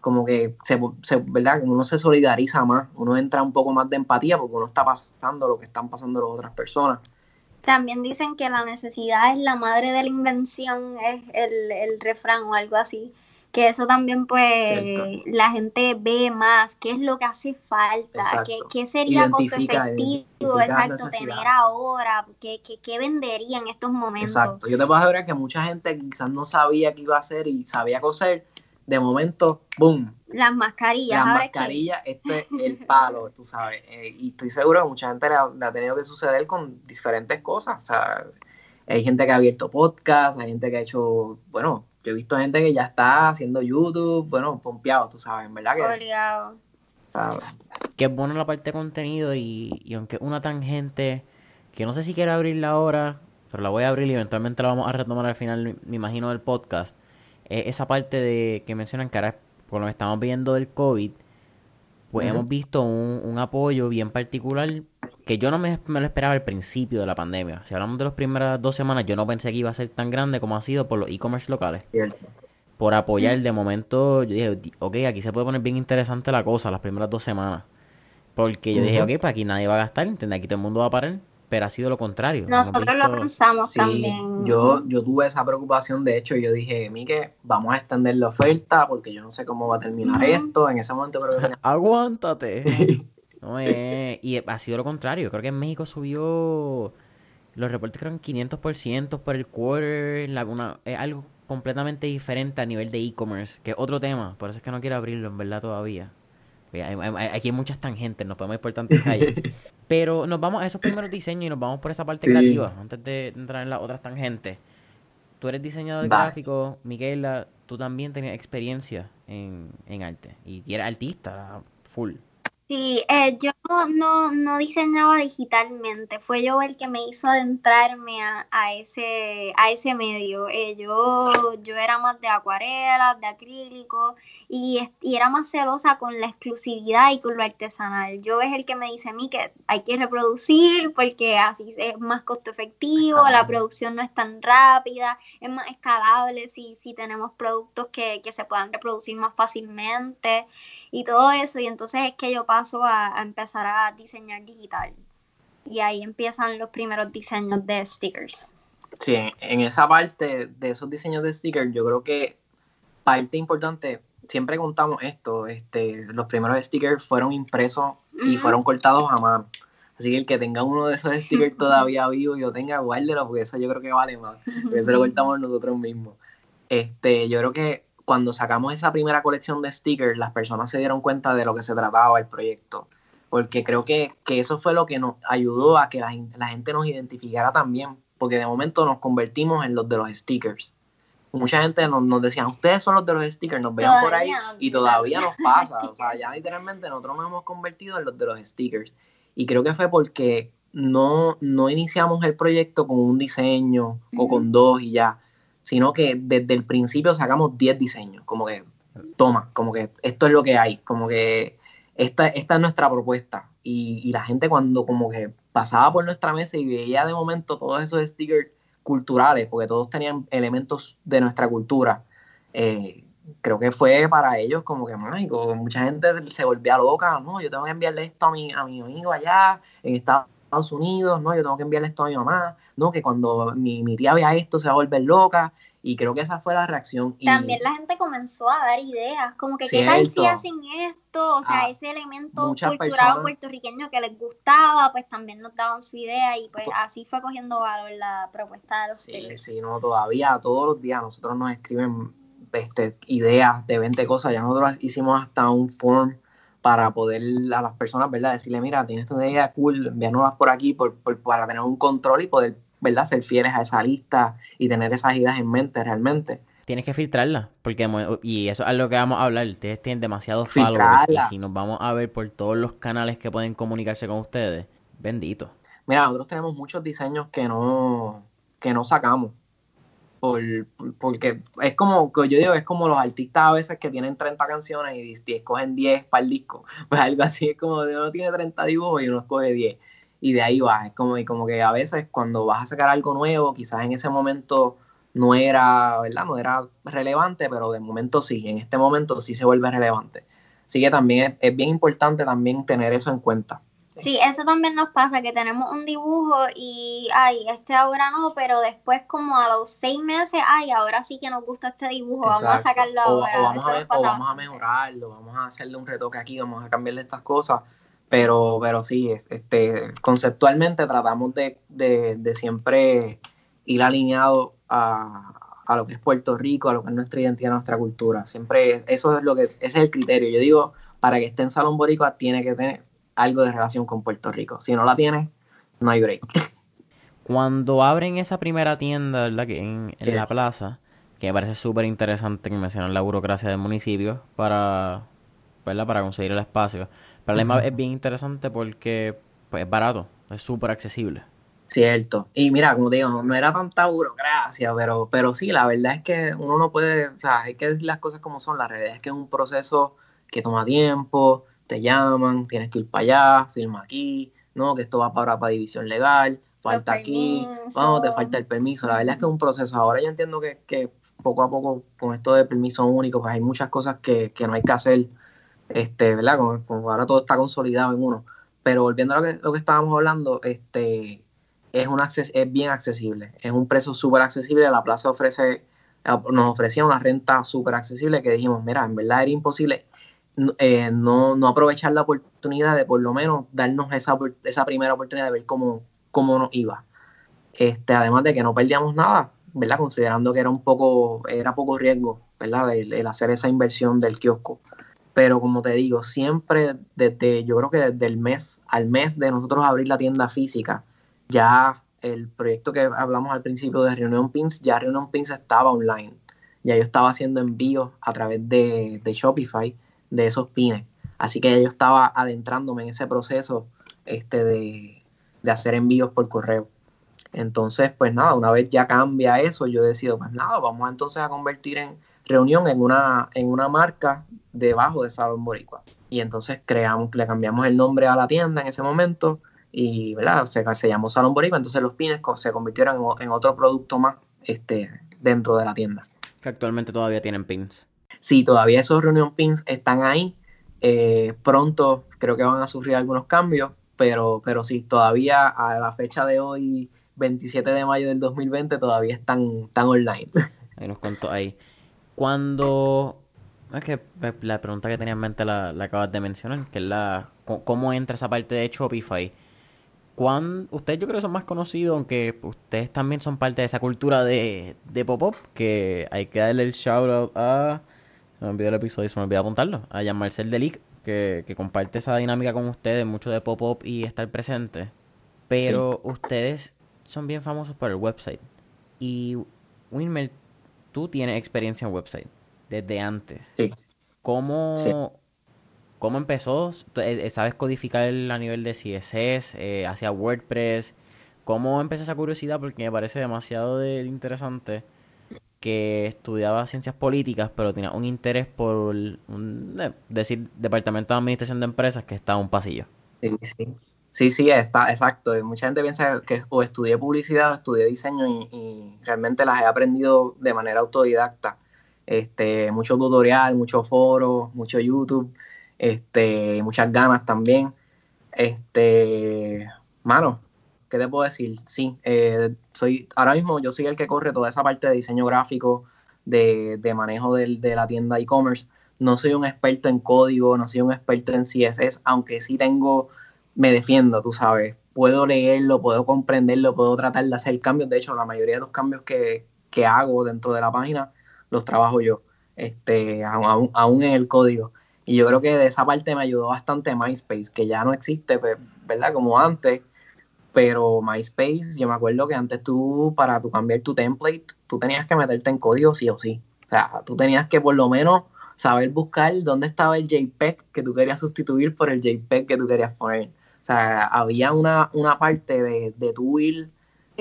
como que se, se, ¿verdad? uno se solidariza más, uno entra un poco más de empatía porque uno está pasando lo que están pasando las otras personas. También dicen que la necesidad es la madre de la invención, es el, el refrán o algo así. Que eso también, pues, la gente ve más qué es lo que hace falta, qué, qué, sería costo efectivo, exacto, tener ahora, qué, qué, qué, vendería en estos momentos. Exacto, yo te puedo asegurar que mucha gente quizás no sabía qué iba a hacer y sabía coser, de momento, boom. Las mascarillas. Las mascarillas, este es el palo, tú sabes. Eh, y estoy seguro que mucha gente le ha, tenido que suceder con diferentes cosas. O sea, hay gente que ha abierto podcast, hay gente que ha hecho, bueno, yo he visto gente que ya está haciendo YouTube, bueno, pompeado, tú sabes, ¿verdad? Que, Obligado. Que es bueno la parte de contenido y, y aunque una tangente que no sé si quiero abrirla ahora, pero la voy a abrir y eventualmente la vamos a retomar al final, me imagino, del podcast esa parte de que mencionan que ahora, por lo que estamos viendo del COVID, pues hemos visto un, apoyo bien particular que yo no me, lo esperaba al principio de la pandemia. Si hablamos de las primeras dos semanas, yo no pensé que iba a ser tan grande como ha sido por los e-commerce locales. Por apoyar, de momento, yo dije, ok, aquí se puede poner bien interesante la cosa las primeras dos semanas. Porque yo dije, ok, pues aquí nadie va a gastar, ¿entiendes? Aquí todo el mundo va a parar pero ha sido lo contrario. Nosotros lo pensamos también. Yo, yo tuve esa preocupación, de hecho, yo dije, Mike, vamos a extender la oferta porque yo no sé cómo va a terminar esto. En ese momento creo que... *laughs* Aguántate. *laughs* no, eh, y ha sido lo contrario. Creo que en México subió... Los reportes creo 500% por el quarter. La, es algo completamente diferente a nivel de e-commerce, que es otro tema. Por eso es que no quiero abrirlo, en verdad, todavía. Aquí hay muchas tangentes, nos podemos ir por tantas calles. *laughs* Pero nos vamos a esos primeros diseños y nos vamos por esa parte creativa, antes de entrar en las otras tangentes. Tú eres diseñador gráfico, Miquela, tú también tenías experiencia en, arte y eres artista, full. Sí, eh, yo no, no diseñaba digitalmente, fue yo el que me hizo adentrarme a, a ese, a ese medio. Eh, yo, yo era más de acuarelas, de acrílico y, y, era más celosa con la exclusividad y con lo artesanal. Yo es el que me dice a mí que hay que reproducir porque así es más costo efectivo, la producción no es tan rápida, es más escalable si, si tenemos productos que, que se puedan reproducir más fácilmente y todo eso. Y entonces es que yo paso a, empezar a diseñar digital. Y ahí empiezan los primeros diseños de stickers. Sí, en esa parte de esos diseños de stickers, yo creo que parte importante, siempre contamos esto, este, los primeros stickers fueron impresos y fueron cortados a mano. Así que el que tenga uno de esos stickers *laughs* todavía vivo y lo tenga, guárdelo, porque eso yo creo que vale más. Porque eso lo cortamos nosotros mismos. Este, yo creo que cuando sacamos esa primera colección de stickers, las personas se dieron cuenta de lo que se trataba el proyecto. Porque creo que, eso fue lo que nos ayudó a que la, gente nos identificara también. Porque de momento nos convertimos en los de los stickers. Mucha gente nos, nos decía, ustedes son los de los stickers, nos vean por ahí y todavía nos pasa. O sea, ya literalmente nosotros nos hemos convertido en los de los stickers. Y creo que fue porque no, no iniciamos el proyecto con un diseño o con dos y ya sino que desde el principio sacamos 10 diseños, como que, toma, como que esto es lo que hay, como que esta, esta es nuestra propuesta. Y, la gente cuando como que pasaba por nuestra mesa y veía de momento todos esos stickers culturales, porque todos tenían elementos de nuestra cultura, eh, creo que fue para ellos como que mágico. Mucha gente se volvía loca, no, yo tengo que enviarle esto a mi, a mi amigo allá en Estados Unidos, ¿no? Yo tengo que enviarle esto a mi mamá, ¿no? Que cuando mi, tía vea esto se va a volver loca. Y creo que esa fue la reacción. También la gente comenzó a dar ideas, como que qué tal si hacen esto, o sea, ah, ese elemento cultural puertorriqueño que les gustaba, pues también nos daban su idea y pues así fue cogiendo valor la propuesta de los Sí, sí, no, todavía todos los días nosotros nos escriben este, ideas de 20 cosas, ya nosotros hicimos hasta un form para poder a las personas, ¿verdad? Decirle, mira, tienes una idea cool, envíanoslas por aquí por, para tener un control y poder, ¿verdad? Ser fieles a esa lista y tener esas ideas en mente realmente. Tienes que filtrarla, porque y eso es lo que vamos a hablar. Ustedes tienen demasiados followers y si nos vamos a ver por todos los canales que pueden comunicarse con ustedes, bendito. Mira, nosotros tenemos muchos diseños que no que no sacamos por, porque es como, yo digo, es como los artistas a veces que tienen 30 canciones y, escogen 10 para el disco. *laughs* Pues algo así es como uno tiene 30 dibujos y uno escoge 10. Y de ahí va. Es como, y como que a veces cuando vas a sacar algo nuevo, quizás en ese momento no era, ¿verdad? No era relevante, pero de momento sí. En este momento sí se vuelve relevante. Así que también es bien importante también tener eso en cuenta. Sí, eso también nos pasa, que tenemos un dibujo y, ay, este ahora no, pero después como a los seis meses, ay, ahora sí que nos gusta este dibujo, vamos a sacarlo ahora. O vamos, a, vamos a mejorarlo, vamos a hacerle un retoque aquí, vamos a cambiarle estas cosas, pero, pero sí, este, conceptualmente tratamos de, de, siempre ir alineado a, a lo que es Puerto Rico, a lo que es nuestra identidad, nuestra cultura. Siempre eso es lo que, ese es el criterio. Yo digo, para que esté en Salón Boricua tiene que tener algo de relación con Puerto Rico. Si no la tienes, no hay break. *laughs* Cuando abren esa primera tienda, ¿verdad? Que en, la plaza, que me parece súper interesante que mencionan la burocracia del municipio para, ¿verdad? Para conseguir el espacio. Pero además es bien interesante porque pues, es barato, es súper accesible. Cierto. Y mira, como digo, no era tanta burocracia, pero, pero sí, la verdad es que uno no puede, o sea, hay que decir las cosas como son. La realidad es que es un proceso que toma tiempo, te llaman, tienes que ir para allá, firma aquí, no, que esto va para, para división legal, falta aquí, vamos, te falta el permiso. La verdad es que es un proceso. Ahora yo entiendo que, que poco a poco con esto de permiso único, pues hay muchas cosas que, que no hay que hacer, este, ¿verdad? Como, ahora todo está consolidado en uno. Pero volviendo a lo que, lo que estábamos hablando, este, es, una, es bien accesible, es un precio súper accesible, la plaza ofrece, nos ofrecía una renta súper accesible que dijimos, mira, en verdad era imposible eh, no, no, aprovechar la oportunidad de por lo menos darnos esa, esa primera oportunidad de ver cómo, cómo nos iba. Este, además de que no perdíamos nada, ¿verdad? Considerando que era un poco, era poco riesgo, ¿verdad? El, hacer esa inversión del kiosco. Pero como te digo, siempre desde, yo creo que desde el mes al mes de nosotros abrir la tienda física, ya el proyecto que hablamos al principio de Reunión Pins, ya Reunión Pins estaba online. Ya yo estaba haciendo envíos a través de, de Shopify de esos pines. Así que yo estaba adentrándome en ese proceso este, de, de hacer envíos por correo. Entonces, pues nada, una vez ya cambia eso, yo decido, pues nada, vamos entonces a convertir en reunión en una, en una marca debajo de Salón Boricua. Y entonces creamos, le cambiamos el nombre a la tienda en ese momento y, ¿verdad? Se, se llamó Salón Boricua, entonces los pines se convirtieron en, en, otro producto más este, dentro de la tienda. Que actualmente todavía tienen pins. Sí, todavía esos reunión pins están ahí. Eh, pronto creo que van a sufrir algunos cambios, pero, pero sí, todavía a la fecha de hoy 27 de mayo del 2020 todavía están, están online. *laughs* Ahí nos contó ahí. Cuando... Es que la pregunta que tenía en mente la, la acabas de mencionar, que es la... ¿Cómo entra esa parte de Shopify? ¿Cuán, ustedes yo creo que son más conocidos, aunque ustedes también son parte de esa cultura de, de pop-up, que hay que darle el shout out a... Se me olvidó el episodio, se me olvidó apuntarlo. A Jan Marcel Delic, que, que comparte esa dinámica con ustedes, mucho de pop-up y estar presente. Pero sí. ustedes son bien famosos por el website. Y Winmer, tú tienes experiencia en website desde antes. Sí. ¿Cómo, sí. ¿Cómo empezó? Eh, ¿Sabes codificar a nivel de CSS, eh, hacia WordPress? ¿Cómo empezó esa curiosidad? Porque me parece demasiado de, interesante que estudiaba ciencias políticas, pero tenía un interés por un, eh, decir, departamento de administración de empresas que está en un pasillo. Sí, sí. Sí, sí, está, exacto. Mucha gente piensa que o estudié publicidad o estudié diseño y, realmente las he aprendido de manera autodidacta. Este, mucho tutorial, mucho foro, mucho YouTube, este, muchas ganas también. Este, mano, ¿qué te puedo decir? Sí, eh, soy, ahora mismo yo soy el que corre toda esa parte de diseño gráfico, de, de manejo de, de la tienda e-commerce. No soy un experto en código, no soy un experto en CSS, aunque sí tengo me defiendo, tú sabes. Puedo leerlo, puedo comprenderlo, puedo tratar de hacer cambios. De hecho, la mayoría de los cambios que, que hago dentro de la página los trabajo yo, este, aún, aún, en el código. Y yo creo que de esa parte me ayudó bastante MySpace, que ya no existe, pues, ¿verdad? Como antes. Pero MySpace, yo me acuerdo que antes tú, para tu cambiar tu template, tú tenías que meterte en código sí o sí. O sea, tú tenías que por lo menos saber buscar dónde estaba el JPEG que tú querías sustituir por el JPEG que tú querías poner. O sea, había una, una parte de, de tu ir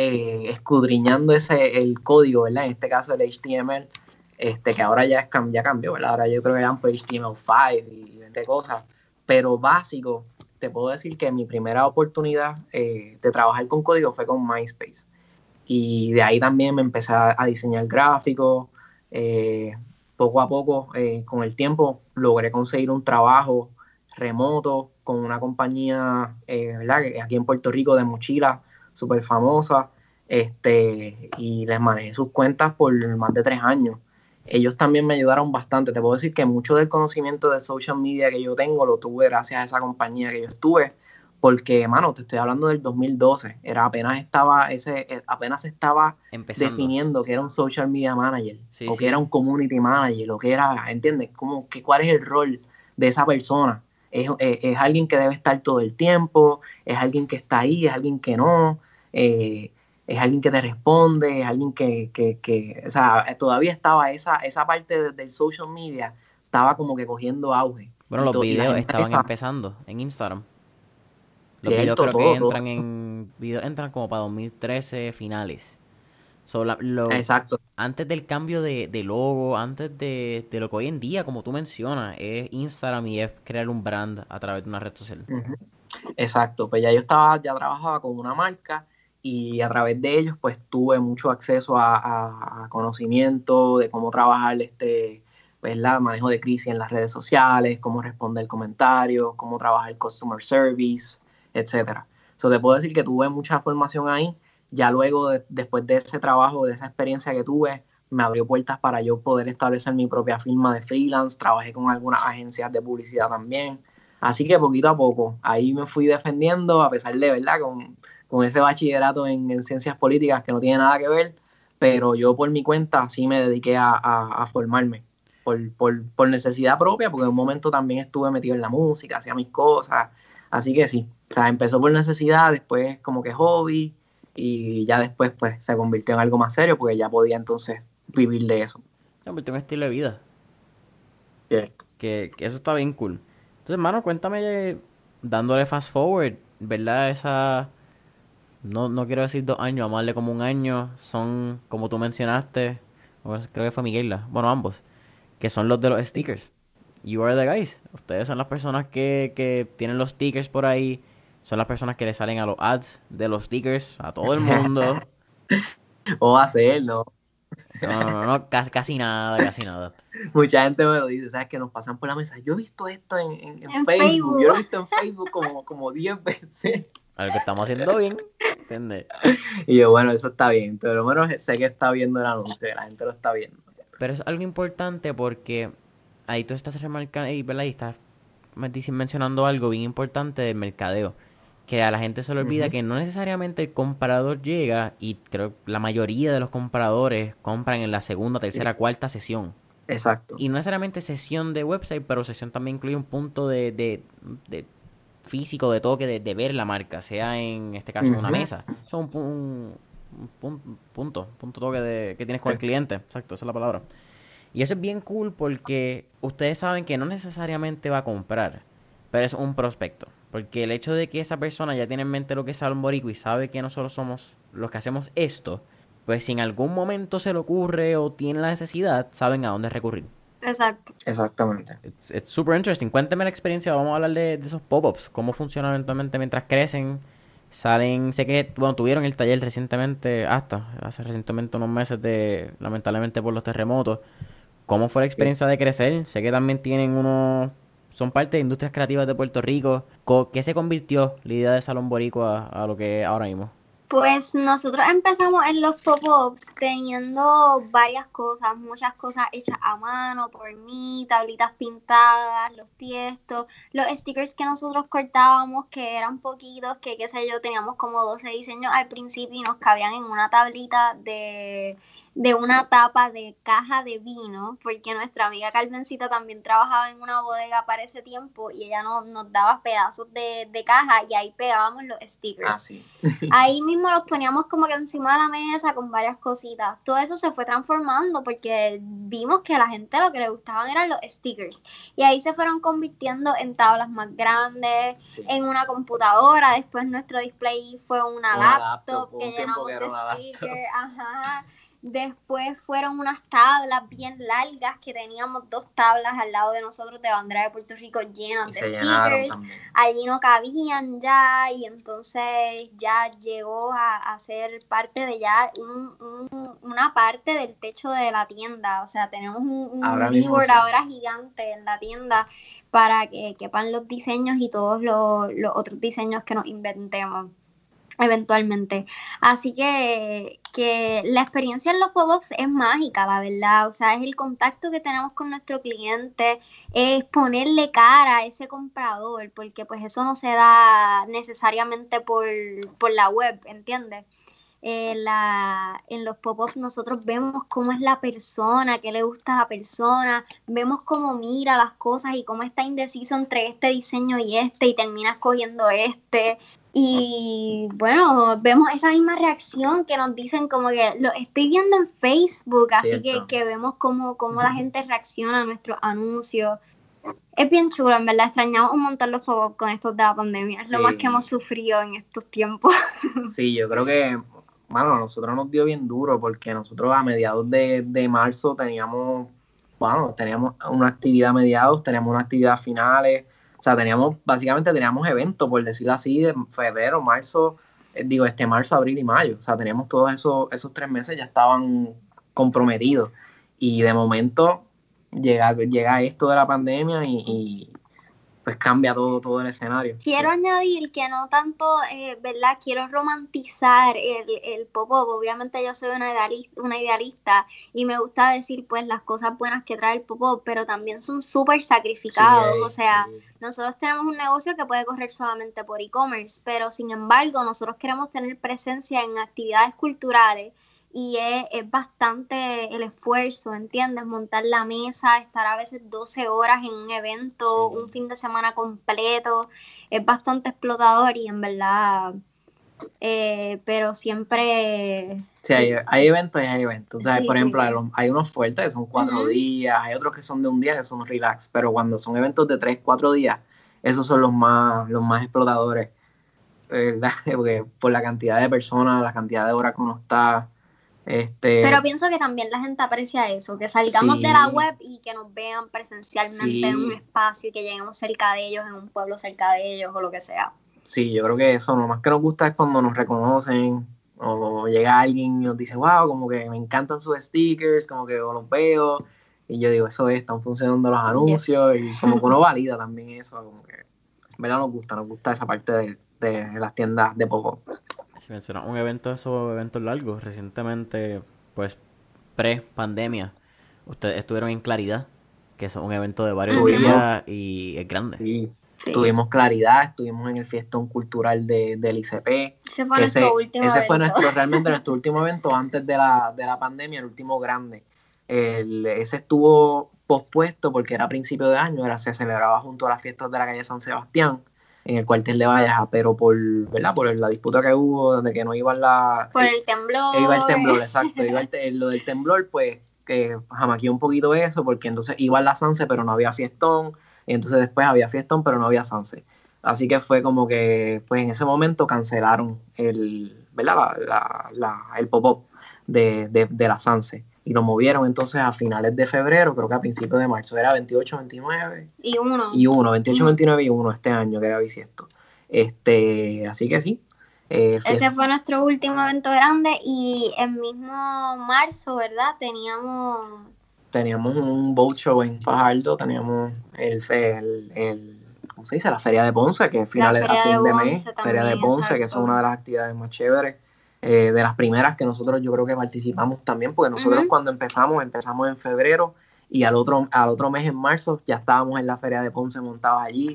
eh, escudriñando ese, el código, ¿verdad? En este caso el HTML, este, que ahora ya, es, ya cambió, ¿verdad? Ahora yo creo que eran por HTML5 y 20 cosas. Pero básico, te puedo decir que mi primera oportunidad eh, de trabajar con código fue con MySpace. Y de ahí también me empecé a, diseñar gráficos. Eh, poco a poco, con el tiempo, logré conseguir un trabajo remoto con una compañía eh, ¿verdad? aquí en Puerto Rico de mochila súper famosa este, y les manejé sus cuentas por más de tres años. Ellos también me ayudaron bastante. Te puedo decir que mucho del conocimiento de social media que yo tengo lo tuve gracias a esa compañía que yo estuve, porque, mano, te estoy hablando del 2012. Era apenas estaba ese, eh, apenas estaba Empezando. definiendo que era un social media manager, sí, o sí. que era un community manager, o que era, ¿entiendes? Como que cuál es el rol de esa persona es, es, es, alguien que debe estar todo el tiempo, es alguien que está ahí, es alguien que no, eh, es alguien que te responde, es alguien que, que, que, o sea, todavía estaba esa, esa parte de, del social media, estaba como que cogiendo auge. Bueno, los videos estaban empezando en Instagram. Los Cierto, videos creo todo, que entran todo. en videos entran como para 2013 finales. So, la, lo, Exacto. Antes del cambio de, de logo, antes de, de, lo que hoy en día, como tú mencionas, es Instagram y es crear un brand a través de una red social. Uh -huh. Exacto, pues ya yo estaba, ya trabajaba con una marca y a través de ellos pues tuve mucho acceso a, a, a conocimiento de cómo trabajar este, ¿verdad? manejo de crisis en las redes sociales, cómo responder comentarios, cómo trabajar customer service, etcétera. So, te puedo decir que tuve mucha formación ahí ya luego, de, después de ese trabajo, de esa experiencia que tuve, me abrió puertas para yo poder establecer mi propia firma de freelance, trabajé con algunas agencias de publicidad también, así que poquito a poco, ahí me fui defendiendo, a pesar de, ¿verdad?, con, con ese bachillerato en, en, ciencias políticas que no tiene nada que ver, pero yo por mi cuenta sí me dediqué a, a, a formarme, por, por, por, necesidad propia, porque en un momento también estuve metido en la música, hacía mis cosas, así que sí, o sea, empezó por necesidad, después como que hobby, y ya después pues se convirtió en algo más serio porque ya podía entonces vivir de eso. Se convirtió en un estilo de vida. Yeah. Que, que, eso está bien cool. Entonces, hermano, cuéntame, dándole fast forward, ¿verdad? Esa, no, no quiero decir dos años, amarle como un año, son, como tú mencionaste, creo que fue Miguel, bueno, ambos, que son los de los stickers. You are the guys. Ustedes son las personas que, que tienen los stickers por ahí, son las personas que le salen a los ads de los stickers, a todo el mundo. *laughs* o hacerlo. No, no, no, casi, casi, nada, casi nada. Mucha gente me lo dice, ¿sabes? Que nos pasan por la mesa. Yo he visto esto en, en, Facebook. yo lo he visto en Facebook como, como 10 veces. Algo que estamos haciendo bien, ¿entiendes? Y yo, bueno, eso está bien. Pero lo menos sé que está viendo el anuncio, la gente lo está viendo. Pero es algo importante porque ahí tú estás remarcando, y, ¿verdad? Y estás mencionando algo bien importante del mercadeo que a la gente se le olvida que no necesariamente el comprador llega y creo que la mayoría de los compradores compran en la segunda, tercera, cuarta sesión. Exacto. Y no necesariamente sesión de website, pero sesión también incluye un punto de, de, de físico, de toque, de, de, ver la marca, sea en este caso una mesa. Eso es un, punto, punto toque de, que tienes con el cliente. Exacto, esa es la palabra. Y eso es bien cool porque ustedes saben que no necesariamente va a comprar, pero es un prospecto. Porque el hecho de que esa persona ya tiene en mente lo que es Salón y sabe que nosotros somos los que hacemos esto, pues si en algún momento se le ocurre o tiene la necesidad, saben a dónde recurrir. Exacto. Exactamente. It's, super interesting. Cuénteme la experiencia, vamos a hablar de, esos pop-ups, cómo funcionan eventualmente mientras crecen. Salen, sé que bueno, tuvieron el taller recientemente, hasta hace recientemente unos meses de, lamentablemente por los terremotos. ¿Cómo fue la experiencia de crecer? Sé que también tienen unos son parte de industrias creativas de Puerto Rico. ¿Qué se convirtió la idea de Salón Boricua a, lo que ahora mismo? Pues nosotros empezamos en los pop-ups teniendo varias cosas, muchas cosas hechas a mano por mí, tablitas pintadas, los tiestos, los stickers que nosotros cortábamos que eran poquitos, que qué sé yo, teníamos como 12 diseños al principio y nos cabían en una tablita de de una tapa de caja de vino, porque nuestra amiga Carmencita también trabajaba en una bodega para ese tiempo y ella no, nos daba pedazos de, caja y ahí pegábamos los stickers. Ah, *laughs* ahí mismo los poníamos como que encima de la mesa con varias cositas. Todo eso se fue transformando porque vimos que a la gente lo que le gustaban eran los stickers. Y ahí se fueron convirtiendo en tablas más grandes, en una computadora. Después nuestro display fue una, laptop, que llenamos de stickers. Ajá. Después fueron unas tablas bien largas que teníamos dos tablas al lado de nosotros de bandera de Puerto Rico llenas de stickers. Allí no cabían ya y entonces ya llegó a, ser parte de ya una parte del techo de la tienda. O sea, tenemos un, un ahora gigante en la tienda para que quepan los diseños y todos los otros diseños que nos inventemos eventualmente. Así que, que la experiencia en los pop es mágica, la verdad. O sea, es el contacto que tenemos con nuestro cliente, es ponerle cara a ese comprador, porque pues eso no se da necesariamente por, por la web, ¿entiendes? En, la, en los pop-ups nosotros vemos cómo es la persona, qué le gusta a la persona, vemos cómo mira las cosas y cómo está indeciso entre este diseño y este y termina escogiendo este. Y bueno, vemos esa misma reacción que nos dicen como que lo estoy viendo en Facebook, así que, que, vemos cómo, cómo la gente reacciona a nuestros anuncios. Es bien chulo, en verdad, extrañamos un montón los juegos con estos de la pandemia, es lo más que hemos sufrido en estos tiempos. *laughs* Sí, yo creo que, bueno, a nosotros nos dio bien duro porque nosotros a mediados de, de marzo teníamos, bueno, teníamos una actividad a mediados, teníamos una actividad a finales, o sea, teníamos, básicamente teníamos eventos, por decirlo así, de febrero, marzo, eh, digo, este marzo, abril y mayo. O sea, teníamos todos esos, esos tres meses ya estaban comprometidos. Y de momento llega, llega esto de la pandemia y, pues cambia todo, todo el escenario. Quiero añadir que no tanto, eh, ¿verdad? Quiero romantizar el, el pop Obviamente yo soy una idealista, una idealista y me gusta decir pues las cosas buenas que trae el pop pero también son súper sacrificados. o sea, nosotros tenemos un negocio que puede correr solamente por e-commerce, pero sin embargo nosotros queremos tener presencia en actividades culturales y es, bastante el esfuerzo, ¿entiendes? Montar la mesa, estar a veces 12 horas en un evento, un fin de semana completo, es bastante explotador y en verdad, eh, pero siempre... Sí, hay, eventos y hay eventos. por ejemplo, hay, unos fuertes que son cuatro días, hay otros que son de un día que son relax, pero cuando son eventos de tres, cuatro días, esos son los más, los más explotadores, ¿verdad? *laughs* Porque por la cantidad de personas, la cantidad de horas que uno está. Este, Pero pienso que también la gente aprecia eso, que salgamos Sí. de la web y que nos vean presencialmente Sí. en un espacio y que lleguemos cerca de ellos, en un pueblo cerca de ellos o lo que sea. Sí, yo creo que eso, lo más que nos gusta es cuando nos reconocen o llega alguien y nos dice, wow, como que me encantan sus stickers, como que los veo. Y yo digo, eso es, están funcionando los anuncios y como que uno *laughs* valida también eso, como que, en verdad nos gusta, nos gusta esa parte de, de las tiendas de poco. Si mencionas un evento de esos eventos largos, recientemente, pues, pre-pandemia, ustedes estuvieron en Claridad, que es un evento de varios días y es grande. Sí, Sí. tuvimos claridad, estuvimos en el fiestón cultural de, del ICP. Ese fue nuestro último ese fue evento. nuestro, *laughs* realmente nuestro último evento antes de la, de la pandemia, el último grande. El- ese estuvo pospuesto porque era a principio de año, era, se celebraba junto a las fiestas de la calle San Sebastián, en el cuartel de Valleja, pero por, ¿verdad? por la disputa que hubo, de que no iban la... Por el temblor. iba el temblor, exacto, iba el te- lo del temblor, pues que jamaqueó un poquito eso, porque entonces iba la Sanse, pero no había fiestón, y entonces después había fiestón, pero no había Sanse. Así que fue como que, pues en ese momento cancelaron el, ¿verdad? La, la- la- el pop-up de, de, de la Sanse. Y lo movieron entonces a finales de febrero, creo que a principios de marzo, era 28, 29 Y uno. y 1, 28, Ujú. 29 y 1 este año que era bisiesto. Este, así que sí. eh, Ese fue nuestro último evento grande y el mismo marzo, ¿verdad? Teníamos teníamos un boat show en Fajardo, teníamos el, el, el- ¿cómo se dice? La Feria de Ponce, que es finales a de fin de mes, también, Feria de Ponce, que es una de las actividades más chéveres, eh, de las primeras que nosotros yo creo que participamos también, porque nosotros cuando empezamos, empezamos en febrero y al otro, al otro mes en marzo ya estábamos en la Feria de Ponce montados allí,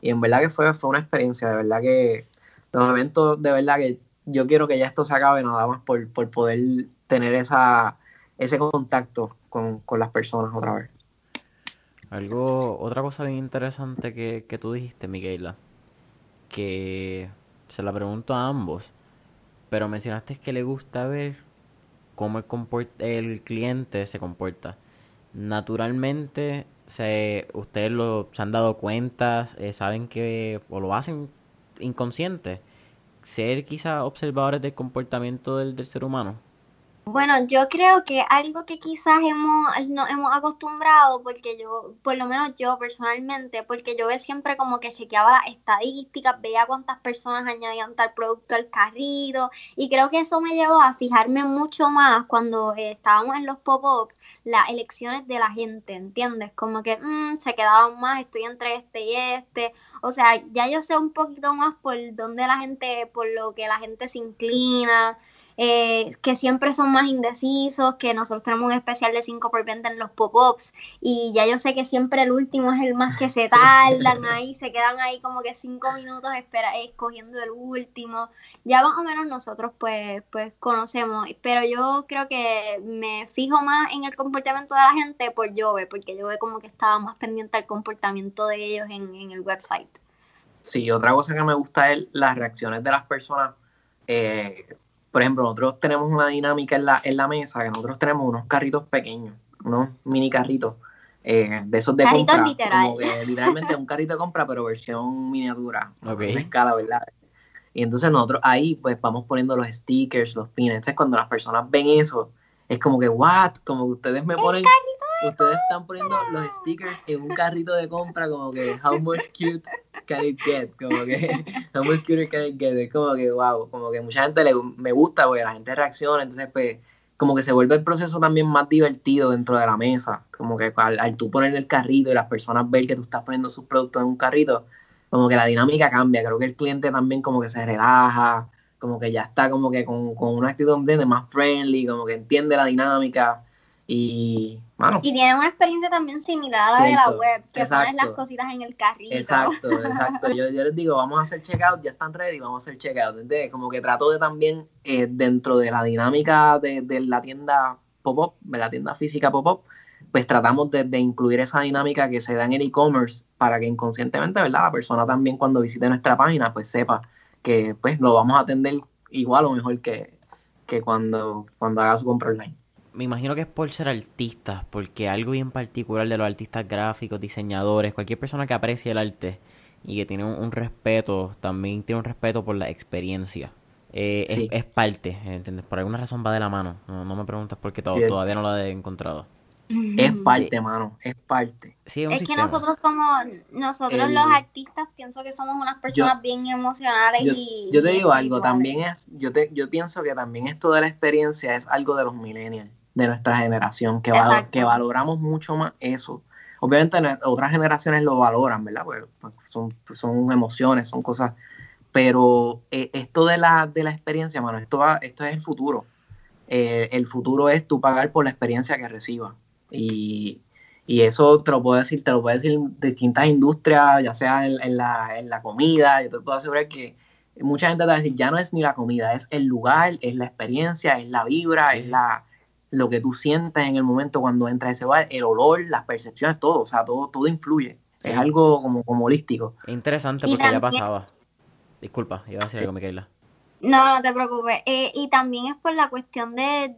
y en verdad que fue, fue una experiencia, de verdad que los eventos, de verdad que yo quiero que ya esto se acabe nada más por, por poder tener esa, ese contacto con, con las personas otra vez. Algo, otra cosa bien interesante que, que tú dijiste, Miguela, que se la pregunto a ambos, pero mencionaste que le gusta ver cómo el, el cliente se comporta. Naturalmente, se, ustedes lo, se han dado cuenta, eh, saben que, o lo hacen inconsciente, ser quizás observadores del comportamiento del ser humano. Bueno, yo creo que algo que quizás hemos, nos hemos acostumbrado, porque yo, por lo menos yo personalmente, porque yo ve siempre como que chequeaba las estadísticas, veía cuántas personas añadían tal producto al carrito, y creo que eso me llevó a fijarme mucho más cuando eh, estábamos en los pop-up, las elecciones de la gente, ¿entiendes? Como que mm, se quedaban más, estoy entre este y este, o sea, ya yo sé un poquito más por dónde la gente, por lo que la gente se inclina eh, que siempre son más indecisos, que nosotros tenemos un especial de 5 por 20 en los pop-ups y ya yo sé que siempre el último es el más que se tardan *laughs* ahí, se quedan ahí como que 5 minutos espera, escogiendo el último. Ya más o menos nosotros pues, pues conocemos, pero yo creo que me fijo más en el comportamiento de la gente por yo porque yo como que estaba más pendiente al comportamiento de ellos en, en el website. Sí, otra cosa que me gusta es las reacciones de las personas. eh, por ejemplo, nosotros tenemos una dinámica en la, en la mesa, que nosotros tenemos unos carritos pequeños, unos mini carritos, eh, de esos de Carritos compra. literal. Como que literalmente un carrito de compra, pero versión miniatura, Ok. una escala, ¿verdad? Y entonces nosotros ahí pues vamos poniendo los stickers, los pins. Entonces cuando las personas ven eso, es como que, what? Como que ustedes me ponen, ustedes están poniendo los stickers en un carrito de compra, como que, how much cute can it get? Como que, *laughs* how much cute can it get? Es como que, wow, como que mucha gente le, me gusta porque la gente reacciona, entonces pues como que se vuelve el proceso también más divertido dentro de la mesa, como que al, tú poner el carrito y las personas ver que tú estás poniendo sus productos en un carrito, como que la dinámica cambia, creo que el cliente también como que se relaja, como que ya está como que con, con una actitud más friendly, como que entiende la dinámica y, Y tienen una experiencia también similar a la de la web, que pones las exacto. cositas en el carrito. Exacto, *laughs* exacto. Yo, yo les digo, vamos a hacer checkout, ya están ready, vamos a hacer checkout. ¿entiendes? Como que trato de también, eh, dentro de la dinámica de, de la tienda pop-up, de la tienda física pop-up, pues tratamos de, de incluir esa dinámica que se da en el e-commerce para que inconscientemente, ¿verdad? La persona también cuando visite nuestra página, pues sepa que pues lo vamos a atender igual o mejor que, que cuando, cuando haga su compra online. Me imagino que es por ser artistas, porque algo bien particular de los artistas gráficos, diseñadores, cualquier persona que aprecie el arte, y que tiene un, respeto, también tiene un respeto por la experiencia. Eh, es, parte, ¿entiendes? Por alguna razón va de la mano. No, me preguntas por qué todavía no lo he encontrado. Es parte, mano, es parte. es, que nosotros somos, nosotros los artistas, pienso que somos unas personas bien emocionales yo, y... Yo te digo algo, también es, yo, te, yo pienso que también esto de la experiencia es algo de los millennials, de nuestra generación, que, que valoramos mucho más eso. Obviamente otras generaciones lo valoran, ¿verdad? Pues, pues son, son emociones, son cosas, pero eh, esto de la, de la experiencia, mano, esto, va, esto es el futuro. Eh, el futuro es tú pagar por la experiencia que recibas. Y, eso te lo puedo decir, te lo puedo decir distintas industrias, ya sea en, la, en la comida, yo te puedo asegurar que mucha gente te va a decir, ya no es ni la comida, es el lugar, es la experiencia, es la vibra, es la lo que tú sientes en el momento cuando entras a ese bar, el olor, las percepciones, todo, o sea, todo, todo influye. Es algo como, como holístico. Interesante porque ya pasaba. Disculpa, iba a decir algo, Micaela. No, no te preocupes. Eh, y también es por la cuestión de,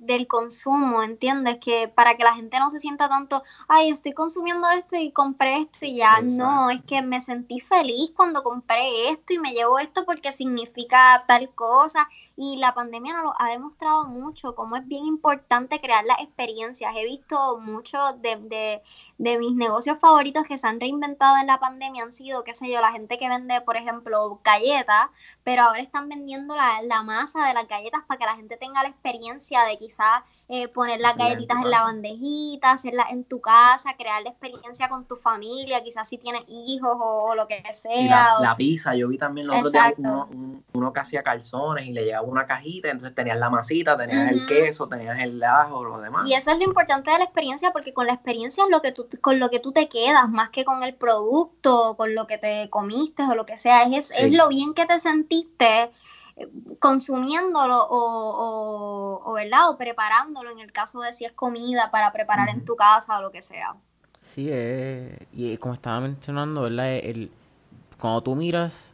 del consumo, ¿entiendes? Que para que la gente no se sienta tanto, ay, estoy consumiendo esto y compré esto y ya. No, es que me sentí feliz cuando compré esto y me llevo esto porque significa tal cosa. Y la pandemia nos lo ha demostrado mucho, cómo es bien importante crear las experiencias. He visto mucho de, de de mis negocios favoritos que se han reinventado en la pandemia han sido, qué sé yo, la gente que vende, por ejemplo, galletas, pero ahora están vendiendo la, la masa de las galletas para que la gente tenga la experiencia de quizás eh, poner las galletitas en la bandejita, hacerlas en tu casa, crear la experiencia con tu familia, quizás si tienes hijos o, lo que sea. la, pizza, yo vi también los otros días uno, uno, que hacía calzones y le llegaba una cajita, entonces tenías la masita, tenías el queso, tenías el ajo, lo demás. Y eso es lo importante de la experiencia, porque con la experiencia es lo que tú, con lo que tú te quedas, más que con el producto, con lo que te comiste o lo que sea, es, es lo bien que te sentiste consumiéndolo o, o, ¿verdad? o preparándolo en el caso de si es comida para preparar en tu casa o lo que sea. Sí, eh, y como estaba mencionando, ¿verdad? El, cuando tú miras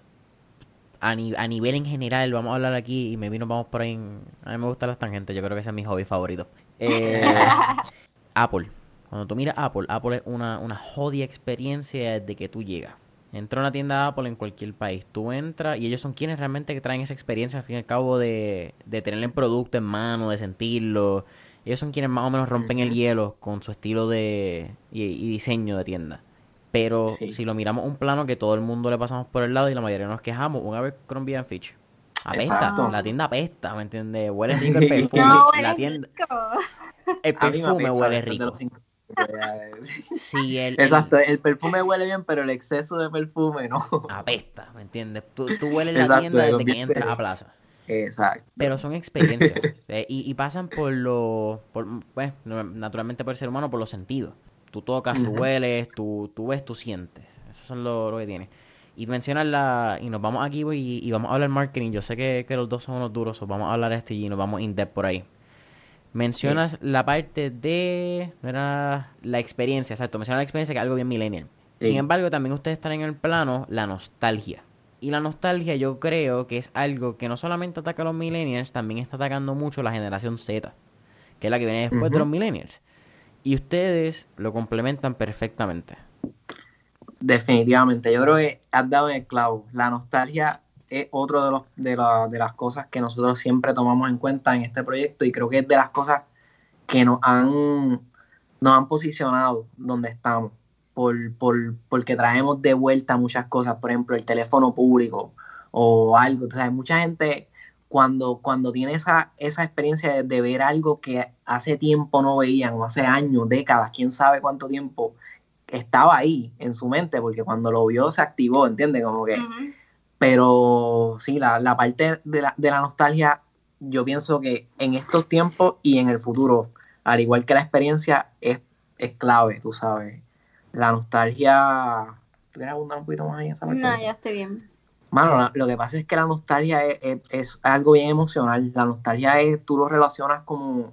a, a, nivel en general, vamos a hablar aquí y me vino, vamos por ahí. a mí me gustan las tangentes, yo creo que ese es mi hobby favorito. Eh, *laughs* Apple. Cuando tú miras Apple, Apple es una, una jodida experiencia desde que tú llegas. Entra a una tienda Apple en cualquier país. Tú entras y ellos son quienes realmente que traen esa experiencia al fin y al cabo de, de tener el producto en mano, de sentirlo. Ellos son quienes más o menos rompen el hielo con su estilo de y, diseño de tienda. Pero si lo miramos un plano que todo el mundo le pasamos por el lado y la mayoría nos quejamos, una vez Crombie and Fitch. Apesta, la tienda apesta, ¿me entiendes? Huele rico el *laughs* perfume. la tienda, el perfume huele rico. Sí, el, Exacto, el... perfume huele bien, pero el exceso de perfume no. Apesta, ¿me entiendes? Tú, tú hueles la tienda desde que entras a plaza. Exacto. Pero son experiencias. Eh, y, pasan por lo. Por, pues, naturalmente por el ser humano, por los sentidos. Tú tocas, tú hueles, tú, tú ves, tú sientes. Eso son lo, lo que tiene. Y mencionar la. Y nos vamos aquí y, y vamos a hablar marketing. Yo sé que, que los dos son unos duros, vamos a hablar este y nos vamos in depth por ahí. Mencionas la parte de la experiencia, exacto, mencionas la experiencia que es algo bien millennial. Sin embargo, también ustedes están en el plano la nostalgia. Y la nostalgia yo creo que es algo que no solamente ataca a los millennials, también está atacando mucho la generación Z, que es la que viene después de los millennials. Y ustedes lo complementan perfectamente. Definitivamente, yo creo que has dado en el clavo. La nostalgia es otro de, los, de, de las cosas que nosotros siempre tomamos en cuenta en este proyecto y creo que es de las cosas que nos han, nos han posicionado donde estamos, por, por, porque traemos de vuelta muchas cosas, por ejemplo, el teléfono público o algo. Mucha gente cuando, cuando tiene esa, esa experiencia de, ver algo que hace tiempo no veían, o hace años, décadas, quién sabe cuánto tiempo, estaba ahí en su mente, porque cuando lo vio se activó, ¿entiendes? Como que... Pero sí, la, la parte de la, de la nostalgia, yo pienso que en estos tiempos y en el futuro, al igual que la experiencia, es, es clave, tú sabes. La nostalgia. ¿Tú quieres abundar un poquito más ahí en esa parte? No, ya estoy bien. Mano, lo que pasa es que la nostalgia es, es, algo bien emocional. La nostalgia es, tú lo relacionas como,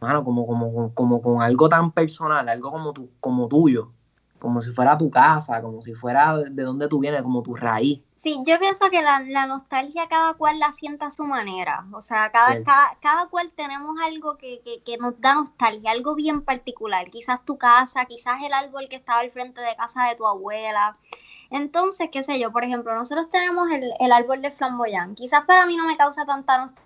mano, como, como, como, con algo tan personal, algo como, tu, como tuyo, como si fuera tu casa, como si fuera de donde tú vienes, como tu raíz. Sí, yo pienso que la, nostalgia cada cual la sienta a su manera. O sea, cada, cada, cual tenemos algo que, que, nos da nostalgia, algo bien particular. Quizás tu casa, quizás el árbol que estaba al frente de casa de tu abuela. Entonces, qué sé yo, por ejemplo, nosotros tenemos el, el árbol de flamboyán. Quizás para mí no me causa tanta nostalgia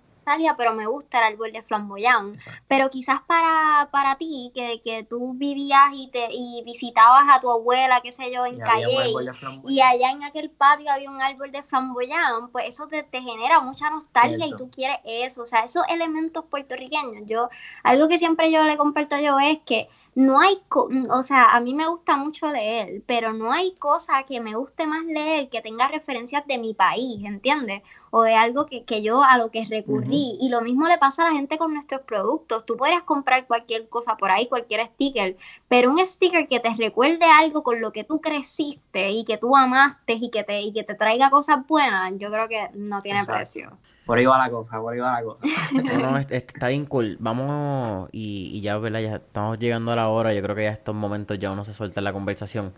pero me gusta el árbol de flamboyán. Pero quizás para, para ti, que, que tú vivías y, te, y visitabas a tu abuela, qué sé yo, en Calle, y allá en aquel patio había un árbol de flamboyán, pues eso te, te genera mucha nostalgia y tú quieres eso. O sea, esos elementos puertorriqueños. Yo, algo que siempre yo le comparto yo es que no hay, o sea, a mí me gusta mucho leer, pero no hay cosa que me guste más leer que tenga referencias de mi país, ¿entiendes? O de algo que, que yo a lo que recurrí. Y lo mismo le pasa a la gente con nuestros productos. Tú podrías comprar cualquier cosa por ahí, cualquier sticker, pero un sticker que te recuerde algo con lo que tú creciste y que tú amaste y que te, y que te traiga cosas buenas, yo creo que no tiene precio. Por ahí va la cosa, por ahí va la cosa. *laughs* no, está bien cool. Vamos y, ya, ¿verdad? Ya estamos llegando a la hora. Yo creo que ya estos momentos ya uno se suelta en la conversación.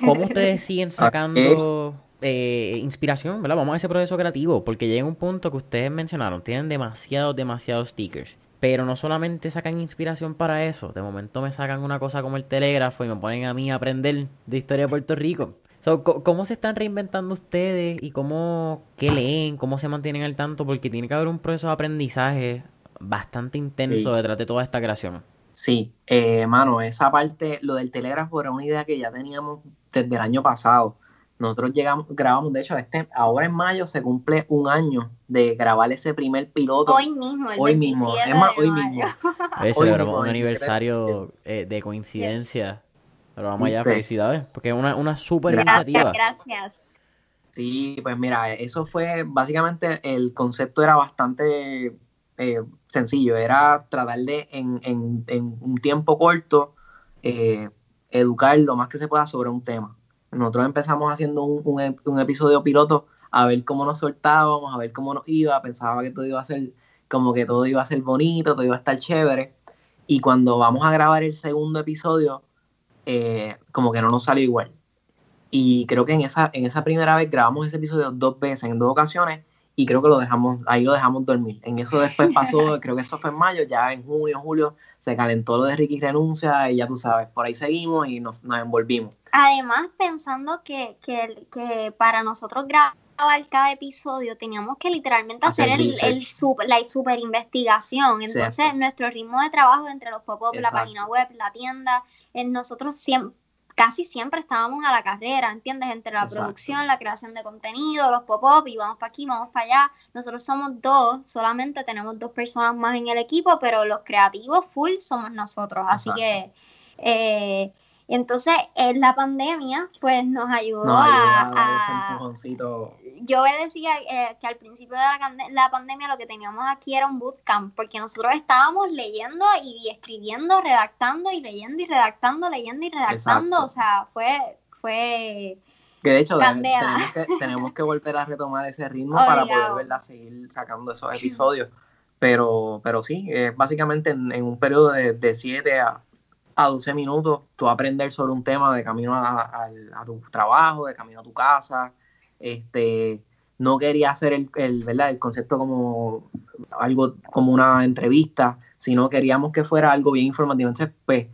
¿Cómo ustedes *laughs* siguen sacando eh, inspiración, ¿verdad? Vamos a ese proceso creativo, porque llega un punto que ustedes mencionaron, tienen demasiados, demasiados stickers. Pero no solamente sacan inspiración para eso, de momento me sacan una cosa como el telégrafo y me ponen a mí a aprender de historia de Puerto Rico. ¿Cómo se están reinventando ustedes y cómo, qué leen, cómo se mantienen al tanto? Porque tiene que haber un proceso de aprendizaje bastante intenso detrás de toda esta creación. Sí, eh, mano, esa parte, lo del telégrafo era una idea que ya teníamos desde el año pasado. Nosotros llegamos, grabamos, de hecho, este, ahora en mayo se cumple un año de grabar ese primer piloto. Hoy mismo, el hoy mismo, es más, hoy mismo. *laughs* Hoy celebramos un aniversario eh, de coincidencia. Pero vamos allá, felicidades, porque es una, una súper iniciativa. Gracias. Sí, pues mira, eso fue básicamente el concepto era bastante eh, sencillo, era tratar de en, en, en un tiempo corto eh, educar lo más que se pueda sobre un tema. Nosotros empezamos haciendo un, un, episodio piloto a ver cómo nos soltábamos, a ver cómo nos iba, pensaba que todo iba a ser como que todo iba a ser bonito, todo iba a estar chévere. Y cuando vamos a grabar el segundo episodio, eh, como que no nos salió igual. Y creo que en esa, en esa primera vez grabamos ese episodio dos veces, en dos ocasiones, y creo que lo dejamos, ahí lo dejamos dormir. En eso después pasó, *laughs* creo que eso fue en mayo, ya en junio, julio, se calentó lo de Ricky Renuncia y ya tú sabes, por ahí seguimos y nos, nos envolvimos. Además, pensando que, que, que para nosotros grabar cada episodio teníamos que literalmente hacer, el, el la super investigación. Entonces, nuestro ritmo de trabajo entre los pop-ups, la página web, la tienda, nosotros siempre, casi siempre estábamos a la carrera, ¿entiendes? Entre la producción, la creación de contenido, los pop-up, y vamos para aquí, vamos para allá. Nosotros somos dos, solamente tenemos dos personas más en el equipo, pero los creativos full somos nosotros. Así que eh, entonces, en la pandemia, pues nos ayudó a, Yo decía eh, que al principio de la, pandemia lo que teníamos aquí era un bootcamp, porque nosotros estábamos leyendo y escribiendo, redactando y leyendo y redactando, leyendo y redactando. O sea, fue... fue que de hecho tenemos que, tenemos que, volver a retomar ese ritmo para poder ¿verdad? seguir sacando esos episodios. Pero, pero sí, es básicamente en, un periodo de 7 a, a 12 minutos tú aprender sobre un tema de camino a, tu trabajo, de camino a tu casa. Este, no quería hacer el, el, ¿verdad? el concepto como algo como una entrevista, sino queríamos que fuera algo bien informativo. Entonces, pues,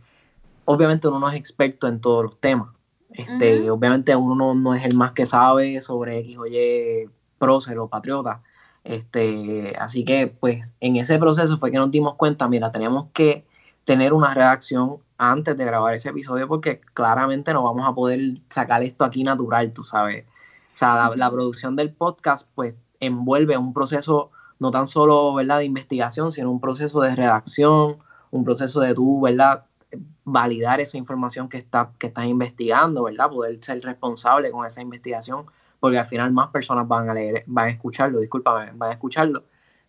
obviamente uno no es experto en todos los temas. Este, Obviamente uno no, es el más que sabe sobre X o Y prócer o patriota. Este, así que, pues, en ese proceso fue que nos dimos cuenta, mira, teníamos que tener una redacción antes de grabar ese episodio porque claramente no vamos a poder sacar esto aquí natural, tú sabes. O sea, la, producción del podcast pues envuelve un proceso no tan solo, ¿verdad?, de investigación, sino un proceso de redacción, un proceso de tú, ¿verdad?, validar esa información que, está, que estás investigando, ¿verdad?, poder ser responsable con esa investigación, porque al final más personas van a leer, van a escucharlo, discúlpame, van a escucharlo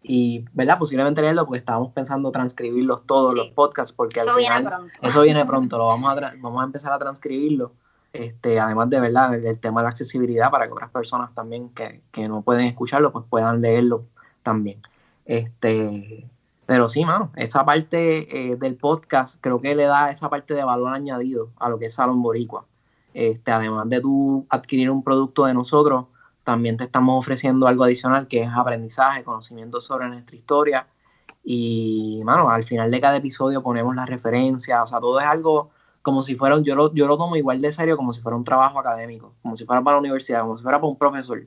y, ¿verdad? Posiblemente leerlo porque estábamos pensando transcribirlos todos los podcasts porque eso viene pronto. eso viene pronto, lo vamos a, vamos a empezar a transcribirlo. Este, además de verdad el, tema de la accesibilidad para que otras personas también que, que, no pueden escucharlo pues puedan leerlo también. Este, pero sí, mano, esa parte eh, del podcast creo que le da esa parte de valor añadido a lo que es Salón Boricua. Este, además de tú adquirir un producto de nosotros, también te estamos ofreciendo algo adicional que es aprendizaje, conocimiento sobre nuestra historia. Y, mano, al final de cada episodio ponemos la referencia, o sea, todo es algo como si fuera, yo lo, yo lo tomo igual de serio como si fuera un trabajo académico, como si fuera para la universidad, como si fuera para un profesor.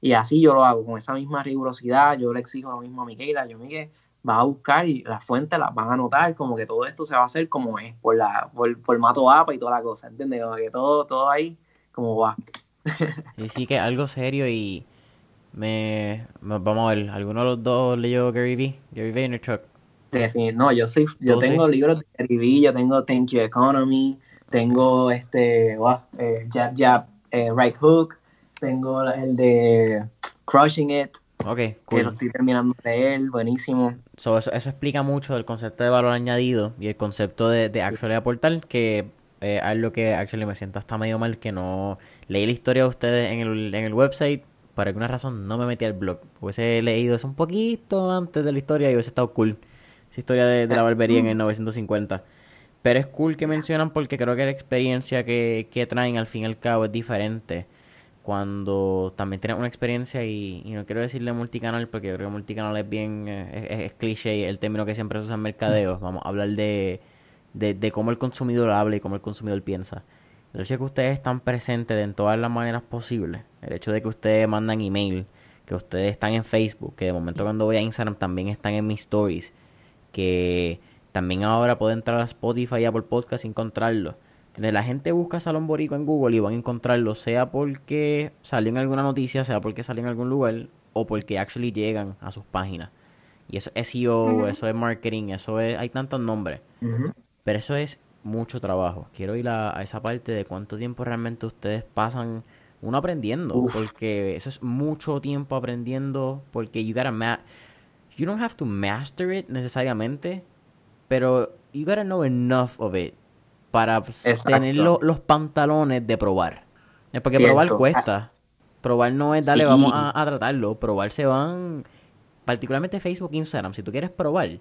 Y así yo lo hago, con esa misma rigurosidad, yo le exijo lo mismo a Miquela, yo Miquel, vas a buscar y las fuentes las van a anotar, como que todo esto se va a hacer como es, por la, por el formato APA y toda la cosa, ¿entiendes? Como que todo, todo ahí, como va. Y sí que algo serio y me, vamos a ver, ¿alguno de los dos leyó Gary Vee? Gary Vaynerchuk. No, yo soy, yo tengo libros de Gary Vee, yo tengo Thank You Economy, tengo este, eh, Jab Jab, eh, Right Hook, tengo el de Crushing It. Ok, Que lo estoy terminando de él, buenísimo. eso, explica mucho el concepto de valor añadido y el concepto de, de actually aportar, que eh, es lo que actually me siento hasta medio mal que no leí la historia de ustedes en el, en el website. Por alguna razón no me metí al blog. Hubiese leído eso un poquito antes de la historia y hubiese estado cool. Esa historia de, de la barbería en el 950. Pero es cool que mencionan porque creo que la experiencia que, que traen al fin y al cabo es diferente cuando también tienes una experiencia y, no quiero decirle multicanal porque creo que multicanal es bien, eh, es, cliché el término que siempre se usa en mercadeos, vamos a hablar de, de, cómo el consumidor habla y cómo el consumidor piensa. El hecho de que ustedes están presentes de en todas las maneras posibles, el hecho de que ustedes mandan email, que ustedes están en Facebook, que de momento cuando voy a Instagram también están en mis stories, que también ahora puedo entrar a Spotify y Apple Podcast y encontrarlo la gente busca Salón Borico en Google y van a encontrarlo, sea porque salió en alguna noticia, sea porque salió en algún lugar, o porque actually llegan a sus páginas. Y eso es SEO, eso es marketing, eso es, hay tantos nombres. Pero eso es mucho trabajo. Quiero ir a, esa parte de cuánto tiempo realmente ustedes pasan uno aprendiendo, porque eso es mucho tiempo aprendiendo, porque you gotta ma you don't have to master it necesariamente, pero you gotta know enough of it para tener los pantalones de probar. Es porque probar cuesta. Probar no es, dale, vamos a, tratarlo. Probar se van, particularmente Facebook e Instagram. Si tú quieres probar,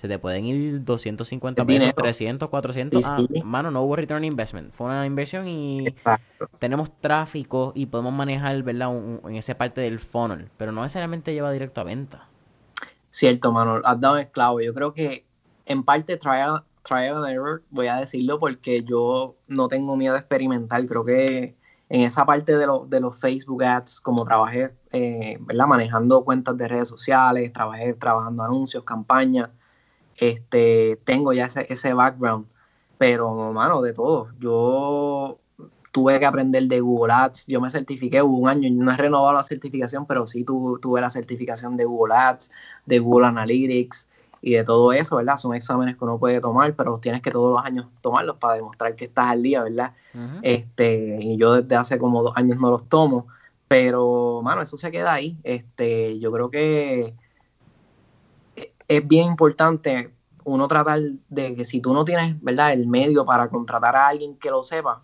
se te pueden ir 250 pesos, 300, 400. Ah, mano, no hubo return investment. Fue una inversión y tenemos tráfico y podemos manejar, ¿verdad? en esa parte del funnel. Pero no necesariamente lleva directo a venta. Cierto, mano. Has dado el clavo. Yo creo que en parte trial, trial and error, voy a decirlo, porque yo no tengo miedo a experimentar. Creo que en esa parte de, de los Facebook ads, como trabajé, eh, ¿verdad? Manejando cuentas de redes sociales, trabajé trabajando anuncios, campañas, este, tengo ya ese, ese background. Pero, mano, de todo. Yo tuve que aprender de Google Ads. Yo me certifiqué, hubo un año, no he renovado la certificación, pero sí tuve la certificación de Google Ads, de Google Analytics, y de todo eso, ¿verdad? Son exámenes que uno puede tomar, pero tienes que todos los años tomarlos para demostrar que estás al día, ¿verdad? Este, y yo desde hace como dos años no los tomo, pero, mano, eso se queda ahí. Este, yo creo que es bien importante uno tratar de que si tú no tienes, ¿verdad?, el medio para contratar a alguien que lo sepa,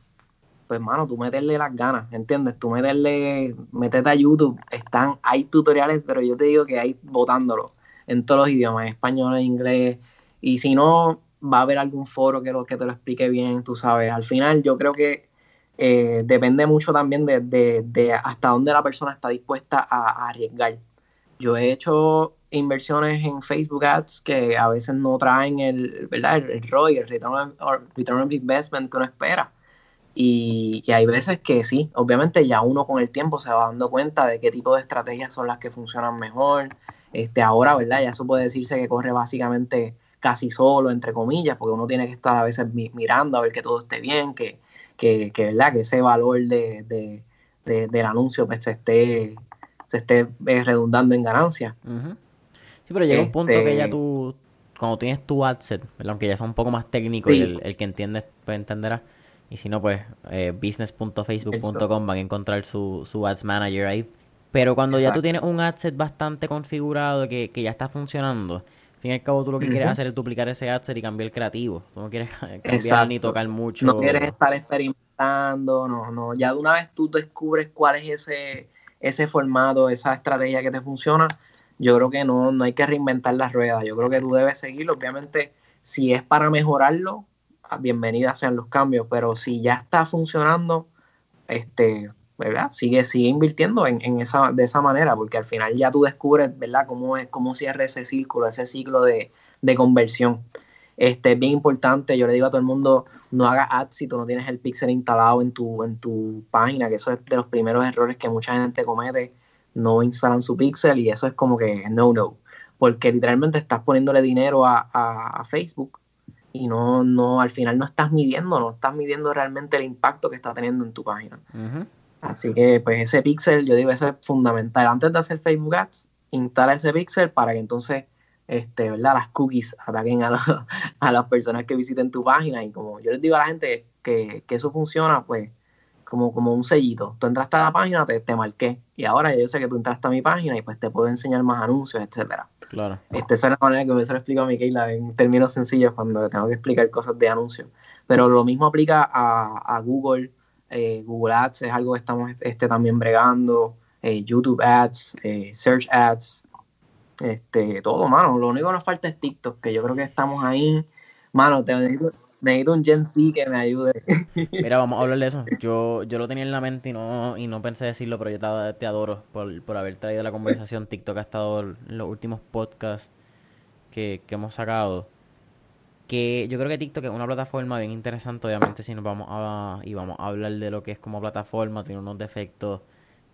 pues, mano, tú meterle las ganas, ¿entiendes? Tú meterle, metete a YouTube, están, hay tutoriales, pero yo te digo que hay votándolo en todos los idiomas, español, inglés, y si no, va a haber algún foro que, lo, que te lo explique bien, tú sabes. Al final yo creo que eh, depende mucho también de, hasta dónde la persona está dispuesta a, arriesgar. Yo he hecho inversiones en Facebook Ads que a veces no traen el, ¿verdad? el, ROI, el return of, Investment que uno espera. Y, hay veces que sí, obviamente ya uno con el tiempo se va dando cuenta de qué tipo de estrategias son las que funcionan mejor, este, ahora, ¿verdad? Ya eso puede decirse que corre básicamente casi solo, entre comillas, porque uno tiene que estar a veces mirando a ver que todo esté bien, que, que, ¿verdad? Que ese valor de, del anuncio pues, se esté, se esté eh, redundando en ganancias. Sí, pero llega un punto que ya este tú, cuando tienes tu adset, aunque ya es un poco más técnico y el, que entiende pues entenderá. Y si no, pues eh, business.facebook.com van a encontrar su, su ads manager ahí pero cuando ya tú tienes un adset bastante configurado que, que ya está funcionando, al fin y al cabo tú lo que quieres hacer es duplicar ese adset y cambiar el creativo. Tú no quieres *laughs* cambiar ni tocar mucho. No quieres estar experimentando, no, no. Ya de una vez tú descubres cuál es ese, ese formato, esa estrategia que te funciona, yo creo que no, no hay que reinventar las ruedas. Yo creo que tú debes seguirlo. Obviamente, si es para mejorarlo, bienvenidas sean los cambios, pero si ya está funcionando, este, ¿verdad? Sigue, sigue invirtiendo en, esa, de esa manera, porque al final ya tú descubres, ¿verdad?, cómo, es, cómo cierra ese círculo, ese ciclo de, conversión. Este, es bien importante, yo le digo a todo el mundo, no haga ads si tú no tienes el pixel instalado en tu, en tu página, que eso es de los primeros errores que mucha gente comete, no instalan su pixel y eso es como que no, no, porque literalmente estás poniéndole dinero a, a, Facebook y no, no, al final no estás midiendo, no estás midiendo realmente el impacto que está teniendo en tu página. Así que pues ese pixel, yo digo, eso es fundamental. Antes de hacer Facebook Ads, instala ese pixel para que entonces este, ¿verdad? las cookies ataquen a, *laughs* a las personas que visiten tu página. Y como yo les digo a la gente que, que eso funciona, pues como, como un sellito. Tú entraste a la página, te, te marqué. Y ahora yo sé que tú entraste a mi página y pues te puedo enseñar más anuncios, etcétera. Claro. Este, esa es la manera que me se lo explico a Miquela en términos sencillos cuando le tengo que explicar cosas de anuncios. Pero lo mismo aplica a, a Google. Eh, Google Ads es algo que estamos este, también bregando. Eh, YouTube Ads, eh, Search Ads, este, todo, mano. Lo único que nos falta es TikTok, que yo creo que estamos ahí. Mano, te necesito, necesito un Gen Z que me ayude. *laughs* Mira, vamos a hablar de eso. Yo, yo lo tenía en la mente y no, y no pensé decirlo, pero yo te, adoro por, por, haber traído la conversación. TikTok ha estado en los últimos podcasts que, que hemos sacado. Que yo creo que TikTok es una plataforma bien interesante, obviamente, si nos vamos a, y vamos a hablar de lo que es como plataforma, tiene unos defectos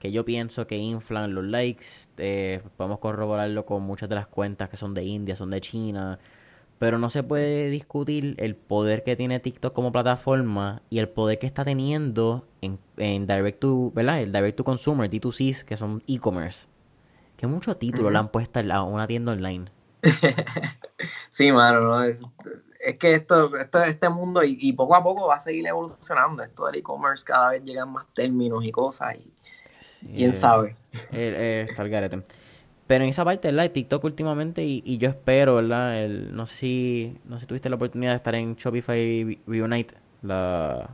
que yo pienso que inflan los likes. Eh, podemos corroborarlo con muchas de las cuentas que son de India, son de China. Pero no se puede discutir el poder que tiene TikTok como plataforma y el poder que está teniendo en, en Direct to, ¿verdad? El Direct to Consumer, D2C, que son e-commerce. Que muchos títulos le han puesto a una tienda online. *laughs* sí, mano, es, que esto, esto, este mundo y, y, poco a poco va a seguir evolucionando. Esto del e-commerce cada vez llegan más términos y cosas y ¿Quién sabe? está el garete. Pero en esa parte, ¿verdad? De TikTok últimamente, y, yo espero, ¿verdad? El, no sé si no sé si tuviste la oportunidad de estar en Shopify Reunite, la,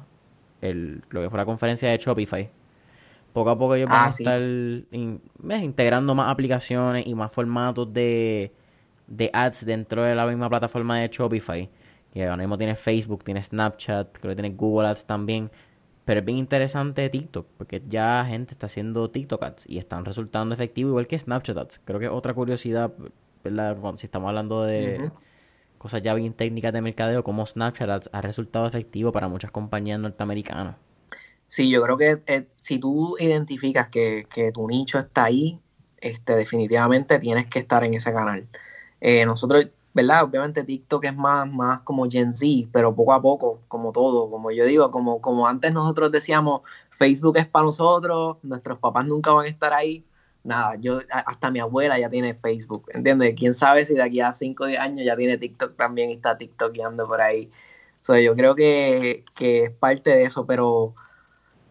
el, lo que fue la conferencia de Shopify. Poco a poco ellos van ah, a estar integrando más aplicaciones y más formatos de, de ads dentro de la misma plataforma de Shopify. Que ahora mismo tiene Facebook, tiene Snapchat, creo que tiene Google Ads también. Pero es bien interesante TikTok, porque ya gente está haciendo TikTok ads y están resultando efectivos, igual que Snapchat ads. Creo que otra curiosidad, ¿verdad? si estamos hablando de cosas ya bien técnicas de mercadeo, como Snapchat ads ha resultado efectivo para muchas compañías norteamericanas. Sí, yo creo que eh, si tú identificas que, que, tu nicho está ahí, este, definitivamente tienes que estar en ese canal. Eh, nosotros, Obviamente TikTok es más, como Gen Z, pero poco a poco, como todo, como yo digo, como, antes nosotros decíamos, Facebook es para nosotros, nuestros papás nunca van a estar ahí. Nada, yo, hasta mi abuela ya tiene Facebook, ¿entiendes? Quién sabe si de aquí a 5 o 10 años ya tiene TikTok también y está TikTokeando por ahí. So, yo creo que es parte de eso, pero,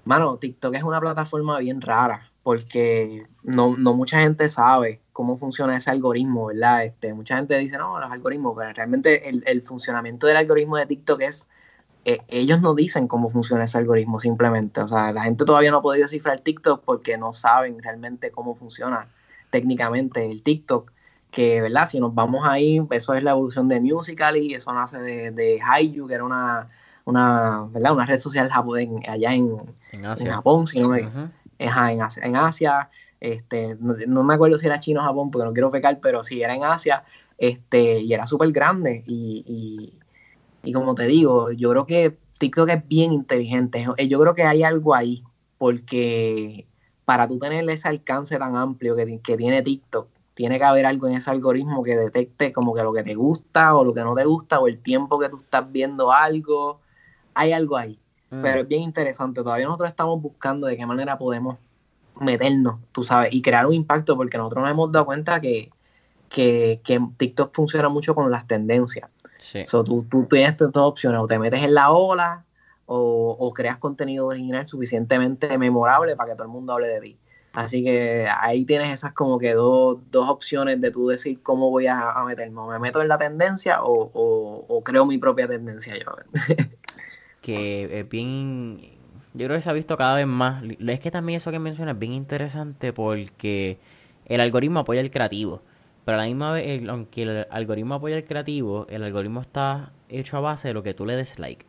mano, TikTok es una plataforma bien rara porque no, no mucha gente sabe cómo funciona ese algoritmo, ¿verdad? Este, mucha gente dice, no, los algoritmos, pero realmente el, funcionamiento del algoritmo de TikTok es, eh, ellos no dicen cómo funciona ese algoritmo simplemente, o sea, la gente todavía no ha podido cifrar TikTok porque no saben realmente cómo funciona técnicamente el TikTok, que, ¿verdad? Si nos vamos ahí, eso es la evolución de Musical.ly, eso nace de, de Haiyu, que era una, una, ¿verdad? una red social allá en, Japón, si no me en Asia, en Asia este, no, me acuerdo si era chino o Japón, porque no quiero pecar, pero sí era en Asia, este, y era súper grande. Y, y, como te digo, yo creo que TikTok es bien inteligente. Yo creo que hay algo ahí, porque para tú tener ese alcance tan amplio que, que tiene TikTok, tiene que haber algo en ese algoritmo que detecte como que lo que te gusta o lo que no te gusta o el tiempo que tú estás viendo algo. Hay algo ahí. Mm. Pero es bien interesante. Todavía nosotros estamos buscando de qué manera podemos meternos, tú sabes, y crear un impacto, porque nosotros nos hemos dado cuenta que, que, que TikTok funciona mucho con las tendencias. Sí. tú, tú tienes dos opciones, o te metes en la ola, o, o, creas contenido original suficientemente memorable para que todo el mundo hable de ti. Así que ahí tienes esas como que dos, dos opciones de tú decir cómo voy a, a meterme. ¿Me meto en la tendencia o, o, o creo mi propia tendencia yo? *laughs* que es bien. Yo creo que se ha visto cada vez más. Es que también eso que mencionas es bien interesante porque el algoritmo apoya el creativo. Pero a la misma vez, aunque el algoritmo apoya el creativo, el algoritmo está hecho a base de lo que tú le des like.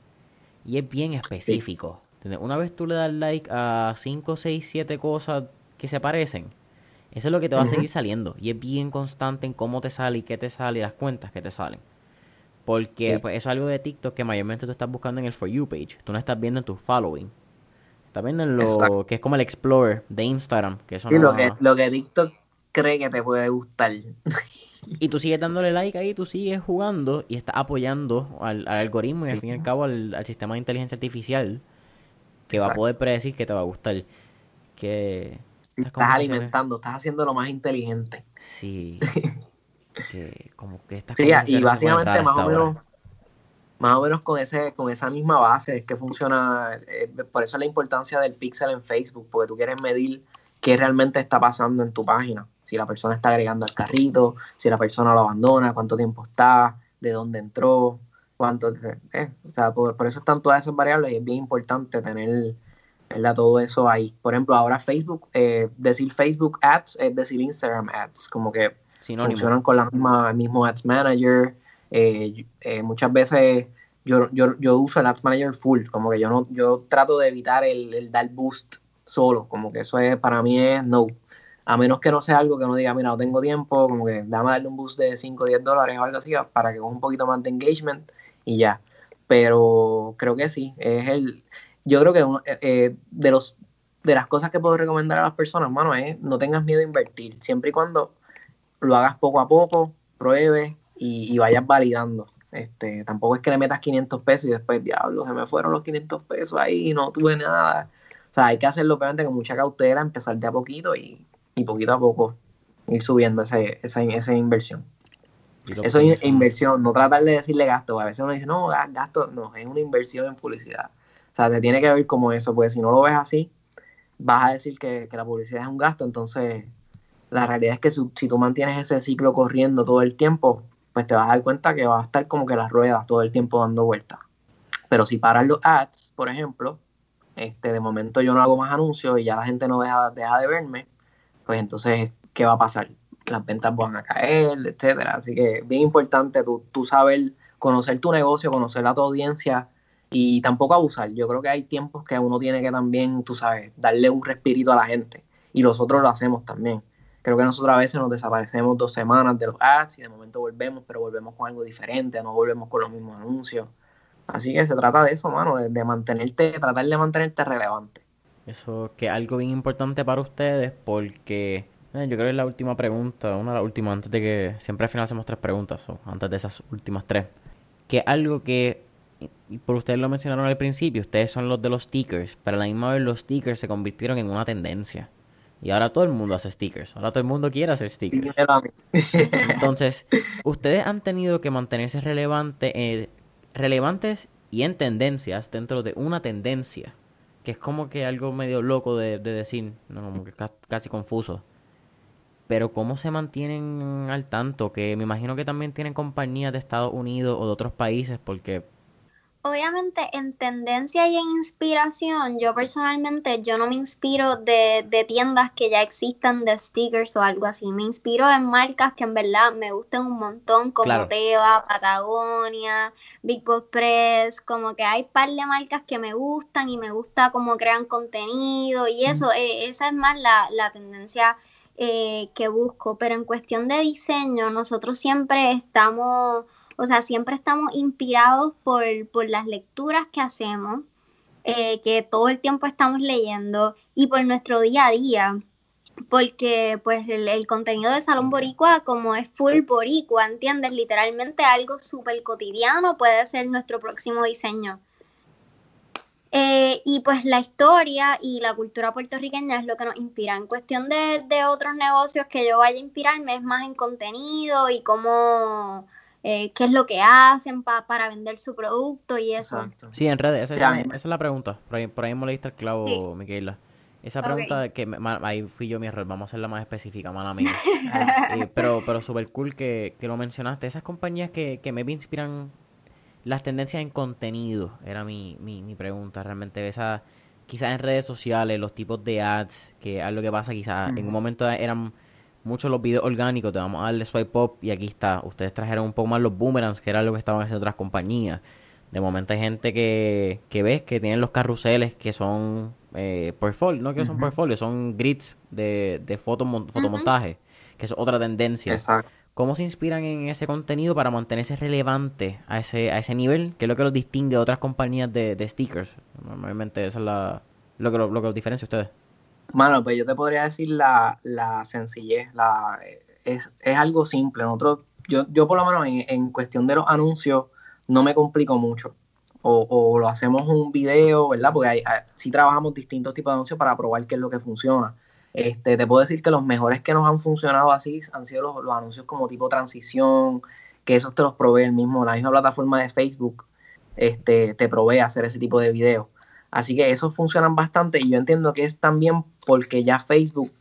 Y es bien específico. Una vez tú le das like a 5, 6, 7 cosas que se parecen, eso es lo que te va a seguir saliendo. Y es bien constante en cómo te sale y qué te sale y las cuentas que te salen. Porque pues, eso es algo de TikTok que mayormente tú estás buscando en el For You page. Tú no estás viendo en tu following. Estás viendo en lo que es como el Explorer de Instagram. Que eso sí, lo, que, lo que TikTok cree que te puede gustar. *laughs* Y tú sigues dándole like ahí, tú sigues jugando y estás apoyando al, algoritmo y al fin y al cabo al, sistema de inteligencia artificial que va a poder predecir que te va a gustar. Que estás alimentando, estás haciendo lo más inteligente. Sí. *laughs* que como que estas sí, y básicamente más o menos más o menos con ese con esa misma base es que funciona eh, por eso la importancia del pixel en Facebook porque tú quieres medir qué realmente está pasando en tu página. Si la persona está agregando al carrito si la persona lo abandona cuánto tiempo está de dónde entró cuánto eh, o sea por, eso están todas esas variables y es bien importante tener ¿verdad? todo eso ahí. Por ejemplo ahora Facebook eh, decir Facebook Ads es decir Instagram Ads como que funcionan con la misma, el mismo Ads Manager. Eh, eh, muchas veces yo, yo, yo, uso el Ads Manager full, como que yo no yo trato de evitar el, dar boost solo, como que eso es para mí es no. A menos que no sea algo que uno diga, mira, no tengo tiempo, como que dame darle un boost de 5 o 10 dólares o algo así para que coja un poquito más de engagement y ya. Pero creo que sí, es el. Yo creo que eh, de los de las cosas que puedo recomendar a las personas, mano, es no tengas miedo a invertir, siempre y cuando lo hagas poco a poco, pruebes y, vayas validando. Este, tampoco es que le metas 500 pesos y después, diablo, se me fueron los 500 pesos ahí y no tuve nada. O sea, hay que hacerlo obviamente con mucha cautela, empezar de a poquito y, poquito a poco ir subiendo ese, esa, esa inversión. Eso es inversión, no tratar de decirle gasto. A veces uno dice, no, gasto, no, es una inversión en publicidad. O sea, te tiene que ver como eso, porque si no lo ves así, vas a decir que, que la publicidad es un gasto, entonces la realidad es que si, tú mantienes ese ciclo corriendo todo el tiempo, pues te vas a dar cuenta que va a estar como que las ruedas todo el tiempo dando vueltas. Pero si paras los ads, por ejemplo, este, de momento yo no hago más anuncios y ya la gente no deja, deja de verme, pues entonces, ¿qué va a pasar? Las ventas van a caer, etcétera. Así que bien importante tú, tú saber conocer tu negocio, conocer a tu audiencia y tampoco abusar. Yo creo que hay tiempos que uno tiene que también, tú sabes, darle un respirito a la gente. Y nosotros lo hacemos también. Creo que nosotros a veces nos desaparecemos dos semanas de los ads y de momento volvemos, pero volvemos con algo diferente, no volvemos con los mismos anuncios. Así que se trata de eso, mano, de, mantenerte, tratar de mantenerte relevante. Eso que es algo bien importante para ustedes porque eh, yo creo que es la última pregunta, una de las últimas, antes de que siempre al final hacemos tres preguntas, o antes de esas últimas tres. Que algo que, y por ustedes lo mencionaron al principio, ustedes son los de los stickers, pero a la misma vez los stickers se convirtieron en una tendencia. Y ahora todo el mundo hace stickers. Ahora todo el mundo quiere hacer stickers. *laughs* Entonces, ustedes han tenido que mantenerse relevante, eh, relevantes y en tendencias dentro de una tendencia. Que es como que algo medio loco de, decir, no, como que casi confuso. Pero cómo se mantienen al tanto, que me imagino que también tienen compañías de Estados Unidos o de otros países, porque obviamente en tendencia y en inspiración, yo personalmente yo no me inspiro de, tiendas que ya existan de stickers o algo así. Me inspiro en marcas que en verdad me gustan un montón, como Teva, Patagonia, Big Box Press, como que hay par de marcas que me gustan y me gusta cómo crean contenido y eso, eh, esa es más la, tendencia eh, que busco. Pero en cuestión de diseño, nosotros siempre estamos o sea, siempre estamos inspirados por, las lecturas que hacemos, eh, que todo el tiempo estamos leyendo y por nuestro día a día. Porque pues el, contenido de Salón Boricua, como es full boricua, ¿entiendes? Literalmente algo súper cotidiano puede ser nuestro próximo diseño. Eh, y pues la historia y la cultura puertorriqueña es lo que nos inspira. En cuestión de, de otros negocios que yo vaya a inspirarme es más en contenido y cómo eh, qué es lo que hacen para vender su producto y eso. Sí, en redes, esa, es la pregunta. Por ahí, por ahí me leíste el clavo, Miquela. Esa pregunta que ahí fui yo mi error, vamos a hacerla más específica, mala mía. *laughs* Eh, pero pero súper cool que, que, lo mencionaste. Esas compañías que, que me inspiran las tendencias en contenido, era mi, mi, mi pregunta. Realmente esa, quizás en redes sociales, los tipos de ads, que es lo que pasa quizás en un momento eran muchos los videos orgánicos, te vamos a darle swipe up y aquí está. Ustedes trajeron un poco más los boomerangs, que era lo que estaban haciendo otras compañías. De momento hay gente que, que ves que tienen los carruseles que son eh, portfolio, no que son portfolio, son grids de, de fotomontaje, que es otra tendencia. ¿Cómo se inspiran en ese contenido para mantenerse relevante a ese, a ese nivel? ¿Qué es lo que los distingue de otras compañías de, de stickers? Normalmente eso es la, lo, que, lo, que los diferencia a ustedes. Mano, pues yo te podría decir la, la sencillez, la, es, es, algo simple. Nosotros, yo, yo por lo menos en, cuestión de los anuncios no me complico mucho. O, o, lo hacemos un video, ¿verdad? Porque hay, hay, sí trabajamos distintos tipos de anuncios para probar qué es lo que funciona. Este, te puedo decir que los mejores que nos han funcionado así han sido los, los, anuncios como tipo transición, que esos te los provee el mismo, la misma plataforma de Facebook este, te provee hacer ese tipo de videos. Así que esos funcionan bastante y yo entiendo que es también porque ya Facebook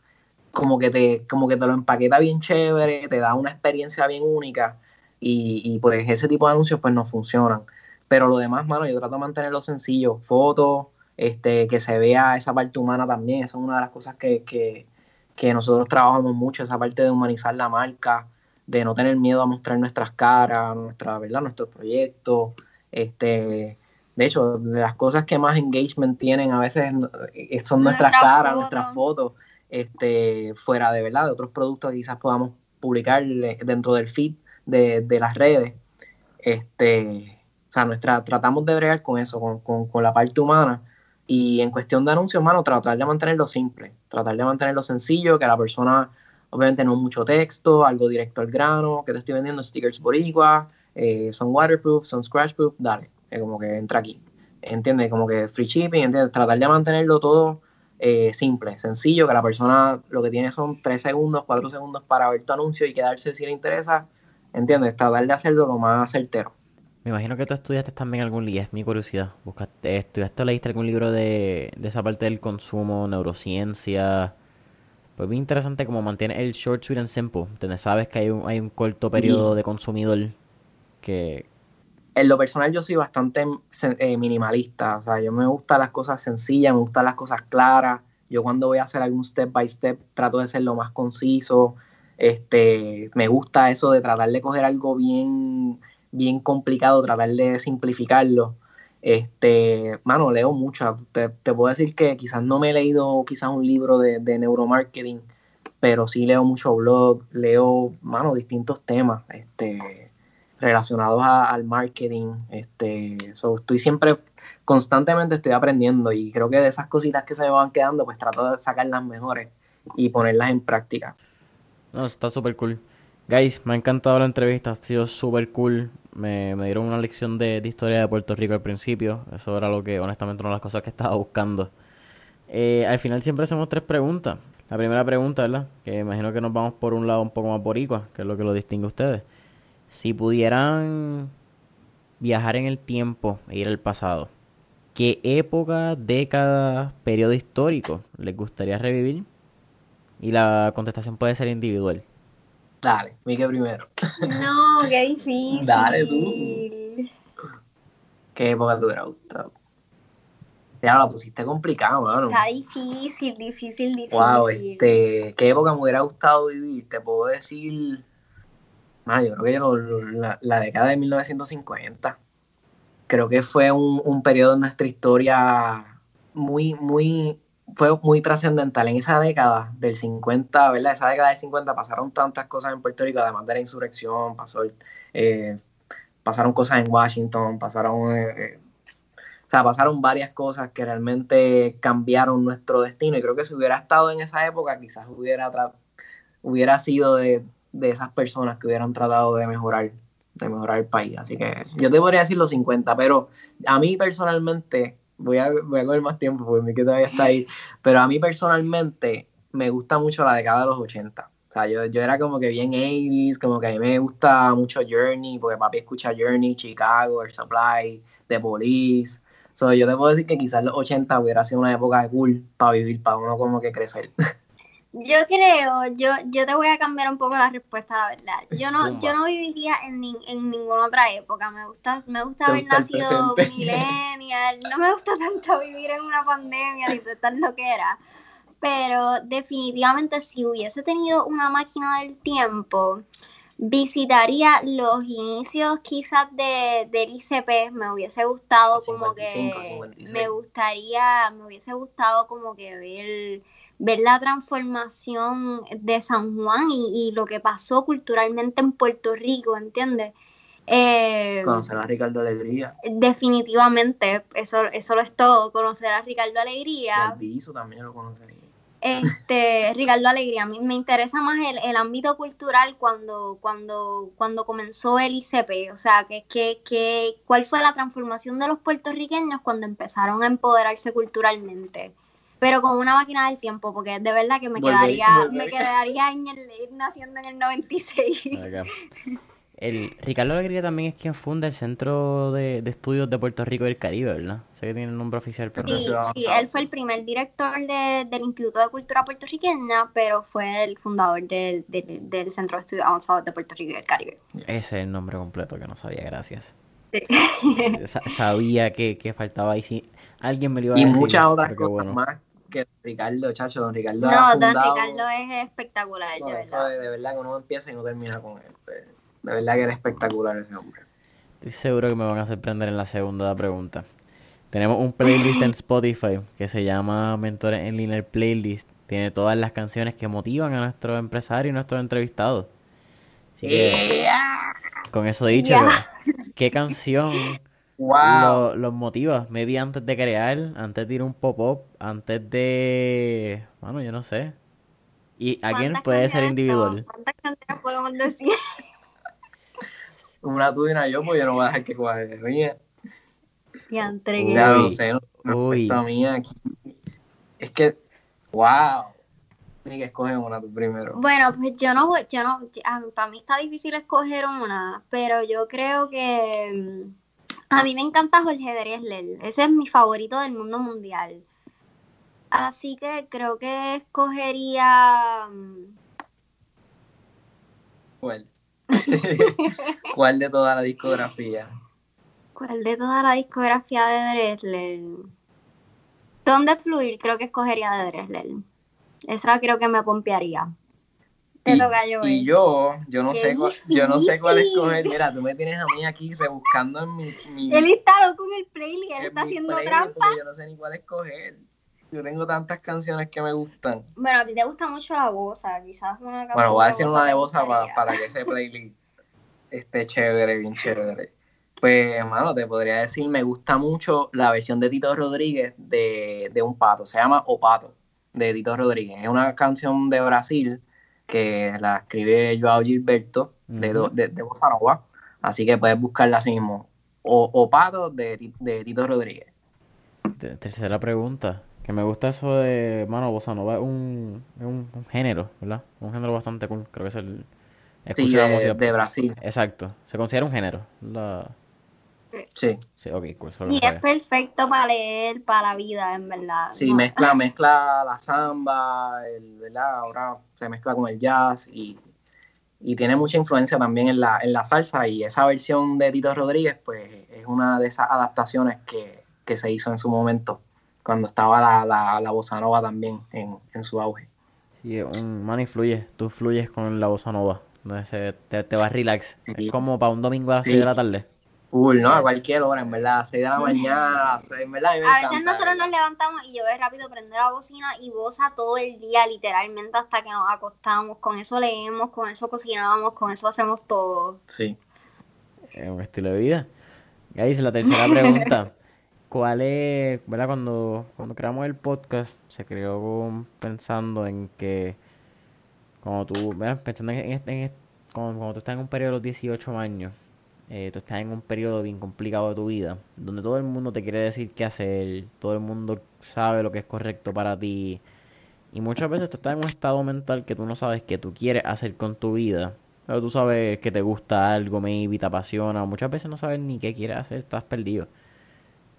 como que te, como que te lo empaqueta bien chévere, te da una experiencia bien única y, pues ese tipo de anuncios pues no funcionan. Pero lo demás, mano, yo trato de mantenerlo sencillo, fotos, este, que se vea esa parte humana también. Esa es una de las cosas que, que, que, nosotros trabajamos mucho, esa parte de humanizar la marca, de no tener miedo a mostrar nuestras caras, nuestra, ¿verdad? nuestros proyectos. Este, de hecho, de las cosas que más engagement tienen a veces son nuestras Nuestra caras, foto. nuestras fotos, este, fuera de verdad, de otros productos que quizás podamos publicar dentro del feed de, de las redes. Este, o sea, nuestra, tratamos de bregar con eso, con, con, con la parte humana y en cuestión de anuncios, mano, tratar de mantenerlo simple, tratar de mantenerlo sencillo, que la persona, obviamente, no mucho texto, algo directo al grano, que te estoy vendiendo stickers boricua, eh, son waterproof, son scratchproof, dale, es como que entra aquí. ¿Entiendes? Como que free shipping, ¿entiendes? Tratar de mantenerlo todo eh, simple, sencillo, que la persona lo que tiene son 3 segundos, 4 segundos para ver tu anuncio y quedarse si le interesa, ¿entiendes? Tratar de hacerlo lo más certero. Me imagino que tú estudiaste también algún libro, es mi curiosidad. Buscaste, ¿Estudiaste o leíste algún libro de, de esa parte del consumo, neurociencia? Pues bien interesante cómo mantiene el short, sweet and simple. ¿Entiendes? Sabes que hay un, hay un corto periodo sí. de consumidor que... En lo personal yo soy bastante eh, minimalista. O sea, yo me gustan las cosas sencillas, me gustan las cosas claras. Yo cuando voy a hacer algún step by step trato de ser lo más conciso. Este, me gusta eso de tratar de coger algo bien bien complicado tratar de simplificarlo. Este, mano, leo mucho. Te, puedo decir que quizás no me he leído quizás un libro de, de neuromarketing, pero sí leo mucho blog, leo, mano, distintos temas, este, relacionados al marketing. Este, estoy siempre, constantemente estoy aprendiendo y creo que de esas cositas que se me van quedando, pues trato de sacar las mejores y ponerlas en práctica. No, está súper cool. Guys, me ha encantado la entrevista, ha sido súper cool. Me, dieron una lección de, de, historia de Puerto Rico al principio. Eso era lo que, honestamente, una de las cosas que estaba buscando. Eh, al final siempre hacemos tres preguntas. La primera pregunta, ¿verdad? Que imagino que nos vamos por un lado un poco más boricua, que es lo que lo distingue a ustedes. Si pudieran viajar en el tiempo e ir al pasado, ¿qué época, década, periodo histórico les gustaría revivir? Y la contestación puede ser individual. Dale, Mike primero. No, qué difícil. Dale tú. ¿Qué época te hubiera gustado? Ya la pusiste complicada, mano. Está difícil, difícil, difícil. Wow, este, ¿qué época me hubiera gustado vivir? Te puedo decir, man, yo creo que la, década de 1950. Creo que fue un, un periodo en nuestra historia muy, muy fue muy trascendental. En esa década del 50, ¿verdad? Esa década del 50 pasaron tantas cosas en Puerto Rico, además de la insurrección, pasó, eh, pasaron cosas en Washington, pasaron, eh, o sea, pasaron varias cosas que realmente cambiaron nuestro destino. Y creo que si hubiera estado en esa época, quizás hubiera, hubiera sido de, de esas personas que hubieran tratado de mejorar de mejorar el país. Así que yo te podría decir los 50, pero a mí personalmente voy a, voy a coger más tiempo porque mi que todavía está ahí, pero a mí personalmente me gusta mucho la década de los 80. O sea, yo, yo era como que bien 80s, como que a mí me gusta mucho Journey, porque papi escucha Journey, Chicago, Air Supply, The Police. So, yo te puedo decir que quizás los 80 hubiera sido una época cool para vivir, para uno como que crecer. *laughs* Yo creo, yo, yo te voy a cambiar un poco la respuesta, la verdad. Yo no, yo no viviría en, ni, en ninguna otra época. Me gusta, me gusta haber nacido millennial. No me gusta tanto vivir en una pandemia ni tan lo que era. Pero definitivamente si hubiese tenido una máquina del tiempo, visitaría los inicios quizás de, del ICP. Me hubiese gustado 55, como que 56. me gustaría, me hubiese gustado como que ver ver la transformación de San Juan y, lo que pasó culturalmente en Puerto Rico, ¿entiendes? Eh, conocer a Ricardo Alegría. Definitivamente, eso, eso lo es todo, conocer a Ricardo Alegría. Y también lo conocería. Este, *laughs* Ricardo Alegría, a mí me interesa más el, ámbito cultural cuando, cuando, cuando comenzó el ICP, o sea, que, que, que, cuál fue la transformación de los puertorriqueños cuando empezaron a empoderarse culturalmente pero con una máquina del tiempo, porque de verdad que me quedaría, me quedaría en el naciendo en el 96. *laughs* El Ricardo Alegría también es quien funda el Centro de, Estudios de Puerto Rico y el Caribe, ¿verdad? Sé que tiene el nombre oficial. Pero sí, sí, él fue el primer director del Instituto de Cultura Puertorriqueña, pero fue el fundador del, Centro de Estudios Avanzados de Puerto Rico y el Caribe. Ese es el nombre completo que no sabía, gracias. sabía que, que, faltaba ahí, sí. Alguien me lo iba a decir. Y muchas otras cosas más que Ricardo, chacho, don Ricardo. No, don Ricardo es espectacular, de verdad. de verdad que uno empieza y no termina con él. Pues, de verdad que era espectacular ese hombre. Estoy seguro que me van a sorprender en la segunda pregunta. Tenemos un playlist en *laughs* Spotify que se llama Mentores en Línea Playlist. Tiene todas las canciones que motivan a nuestros empresarios y nuestros entrevistados. Así que, con eso dicho, ¿qué canción Wow. los motivas, maybe antes de crear, antes de ir un pop-up, antes de. Bueno, yo no sé. Y alguien puede ser individual. ¿Cuántas canciones podemos decir? *laughs* Una tú y una yo, pues yo no voy a dejar que cuadre. Mía. Ya entregué. Ya no sé, no, mía aquí. Es que, wow. Ni que escoger una tú primero. Bueno, pues yo no voy, yo no, para mí está difícil escoger una, pero yo creo que mm, a mí me encanta Jorge Drexler, ese es mi favorito del mundo mundial. Así que creo que escogería... Mm, ¿Cuál? *laughs* ¿Cuál de toda la discografía? ¿Cuál de toda la discografía de Drexler? ¿Dónde fluir? Creo que escogería de Drexler. Esa creo que me pompearía. Y, yo, yo no sé cuál, yo no sé cuál escoger. Mira, tú me tienes a mí aquí rebuscando en mi, mi Él está con el playlist, él está haciendo trampa. Yo no sé ni cuál escoger. Yo tengo tantas canciones que me gustan. Bueno, a ti te gusta mucho la bosa, quizás una canción. Bueno, voy a decir una de bosa para, para que ese playlist esté chévere, bien chévere. Pues, hermano, te podría decir, me gusta mucho la versión de Tito Rodríguez de, de Un Pato. Se llama O Pato, de Tito Rodríguez. Es una canción de Brasil que la escribe Joao Gilberto de, de, de Bossa Nova. Así que puedes buscarla así mismo. O, Pato de, de, Tito Rodríguez. Tercera pregunta. Que me gusta eso de, mano, Bossa Nova es un, un, género, ¿verdad? Un género bastante cool. Creo que es el... Sí, de, de, Brasil. Exacto. Se considera un género. La... Sí. Sí, ok, Y es perfecto para leer, para la vida, en verdad. Sí, mezcla, *laughs* mezcla la samba, el, ¿verdad? Ahora se mezcla con el jazz y, tiene mucha influencia también en la, en la salsa y esa versión de Tito Rodríguez, pues es una de esas adaptaciones que, se hizo en su momento, cuando estaba la, la, la bossa nova también en, su auge. Sí, un man influye, tú fluyes con la bossa nova, te, te vas relax, es como para un domingo a las 6 de la tarde. Cool, ¿no? A cualquier hora, en verdad, 6 de la mañana, en verdad. A, veces nosotros nos levantamos y yo veo rápido prender la bocina y goza todo el día, literalmente, hasta que nos acostamos. Con eso leemos, con eso cocinamos, con eso hacemos todo. Sí. Es un estilo de vida. Y ahí la tercera pregunta. *laughs* ¿Cuál es, verdad? Cuando, cuando creamos el podcast, se creó pensando en que, cuando tú, ¿verdad? Pensando en, este, cuando, tú estás en un periodo de los 18 años, eh, tú estás en un periodo bien complicado de tu vida, donde todo el mundo te quiere decir qué hacer, todo el mundo sabe lo que es correcto para ti. Y muchas veces tú estás en un estado mental que tú no sabes qué tú quieres hacer con tu vida. Pero tú sabes que te gusta algo, maybe te apasiona. Muchas veces no sabes ni qué quieres hacer, estás perdido.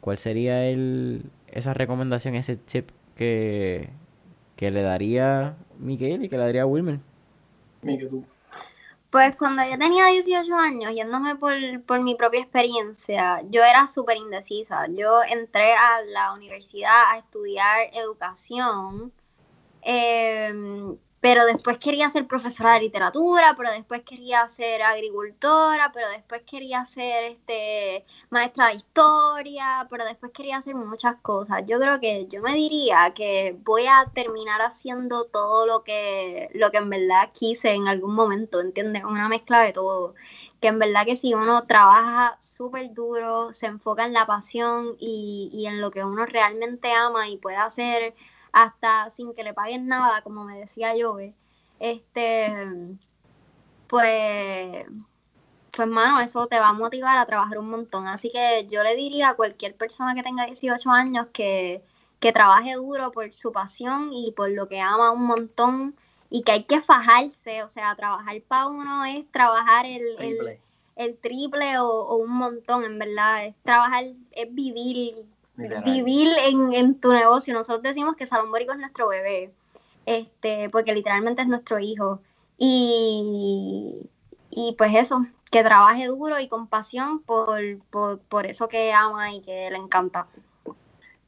¿Cuál sería el, esa recomendación, ese tip que, que le daría Miguel y que le daría Wilmer? Miguel, tú. Pues cuando yo tenía 18 años, yéndome por, por mi propia experiencia, yo era súper indecisa. Yo entré a la universidad a estudiar educación em, pero después quería ser profesora de literatura, pero después quería ser agricultora, pero después quería ser este maestra de historia, pero después quería hacer muchas cosas. Yo creo que yo me diría que voy a terminar haciendo todo lo que lo que en verdad quise en algún momento, ¿entiendes? Una mezcla de todo. Que en verdad que si uno trabaja súper duro, se enfoca en la pasión y, y en lo que uno realmente ama y puede hacer hasta sin que le paguen nada, como me decía yo, este, pues, pues, mano, eso te va a motivar a trabajar un montón. Así que yo le diría a cualquier persona que tenga 18 años que, que trabaje duro por su pasión y por lo que ama un montón y que hay que fajarse, o sea, trabajar para uno es trabajar el, el, el triple o, o, un montón, en verdad, es trabajar, es vivir vivir en, en, tu negocio. Nosotros decimos que Salón Borico es nuestro bebé, este, porque literalmente es nuestro hijo. Y, y pues eso, que trabaje duro y con pasión por, por, por eso que ama y que le encanta.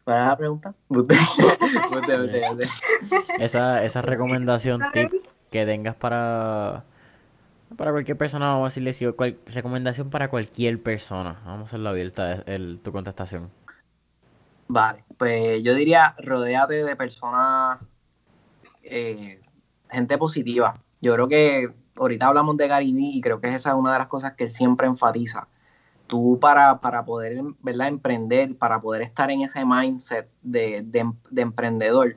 ¿Cuál es la pregunta? *laughs* esa, esa recomendación tip que tengas para para cualquier persona, vamos a decirle si recomendación para cualquier persona. Vamos a hacerlo abierta el, tu contestación. Vale, pues yo diría, rodeate de personas, eh, gente positiva. Yo creo que ahorita hablamos de Gary Vee y creo que esa es una de las cosas que él siempre enfatiza. Tú para, para poder ¿verdad? emprender, para poder estar en ese mindset de, de, emprendedor,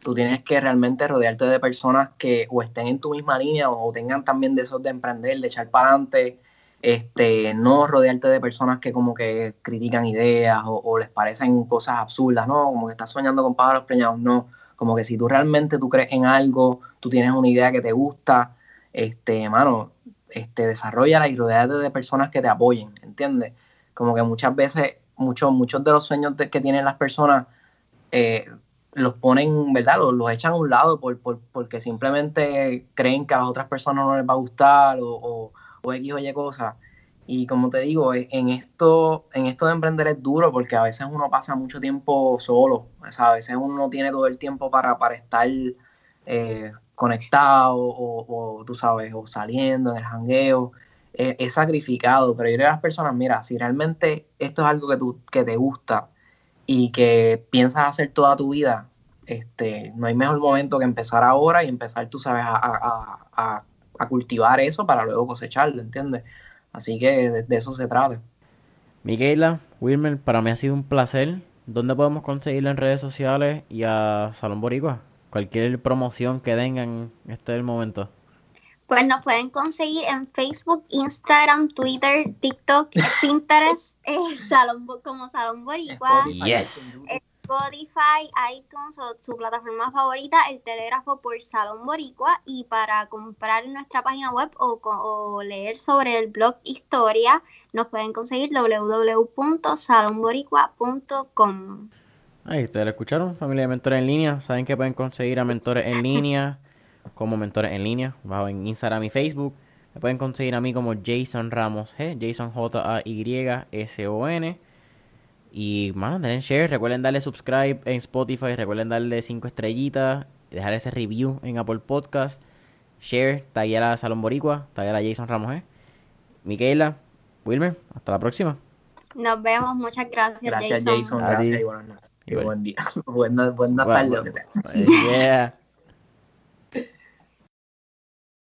tú tienes que realmente rodearte de personas que o estén en tu misma línea o tengan también de esos de emprender, de echar para adelante, este, no rodearte de personas que como que critican ideas o, les parecen cosas absurdas, ¿no? Como que estás soñando con pájaros preñados, no. Como que si tú realmente tú crees en algo, tú tienes una idea que te gusta, este, mano, este, desarrollala y rodeate de personas que te apoyen, ¿entiendes? Como que muchas veces, muchos, muchos de los sueños que tienen las personas eh, los ponen, ¿verdad? Los, los, echan a un lado por, por, porque simplemente creen que a las otras personas no les va a gustar o o X o Y cosas. Y como te digo, e, en esto, en esto de emprender es duro porque a veces uno pasa mucho tiempo solo, o sea, a veces uno no tiene todo el tiempo para, para estar eh, conectado o, tú sabes, o saliendo en el jangueo. Es, sacrificado, pero yo diría a las personas, mira, si realmente esto es algo que, tú, que te gusta y que piensas hacer toda tu vida, este, no hay mejor momento que empezar ahora y empezar, tú sabes, a, a a cultivar eso para luego cosecharlo, ¿entiendes? Así que de, eso se trata. Miquela, Wilmer, para mí ha sido un placer. ¿Dónde podemos conseguirlo en redes sociales y a Salón Boricua? Cualquier promoción que tengan, este es el momento. Pues nos pueden conseguir en Facebook, Instagram, Twitter, TikTok, Pinterest, *laughs* eh, Salón, como Salón Boricua. Yes. Spotify, iTunes o su plataforma favorita, el telégrafo por Salón Boricua y para comprar en nuestra página web o, leer sobre el blog Historia nos pueden conseguir www.salonboricua.com. Ahí ustedes lo escucharon, familia de mentores en línea. Saben que pueden conseguir a mentores en línea *laughs* como mentores en línea, bajo en Instagram y Facebook. Me pueden conseguir a mí como Jason Ramos G, Jason J A Y mano, denle share. Recuerden darle subscribe en Spotify. Recuerden darle 5 estrellitas. Dejar ese review en Apple Podcast. Share. Taguear a Salón Boricua. Taguear a Jason Ramos. ¿eh? Miquela. Wilmer. Hasta la próxima. Nos vemos. Muchas gracias, gracias Jason. Gracias, y buenas noches. Y buen día. *laughs* buena, buena tarde. yeah.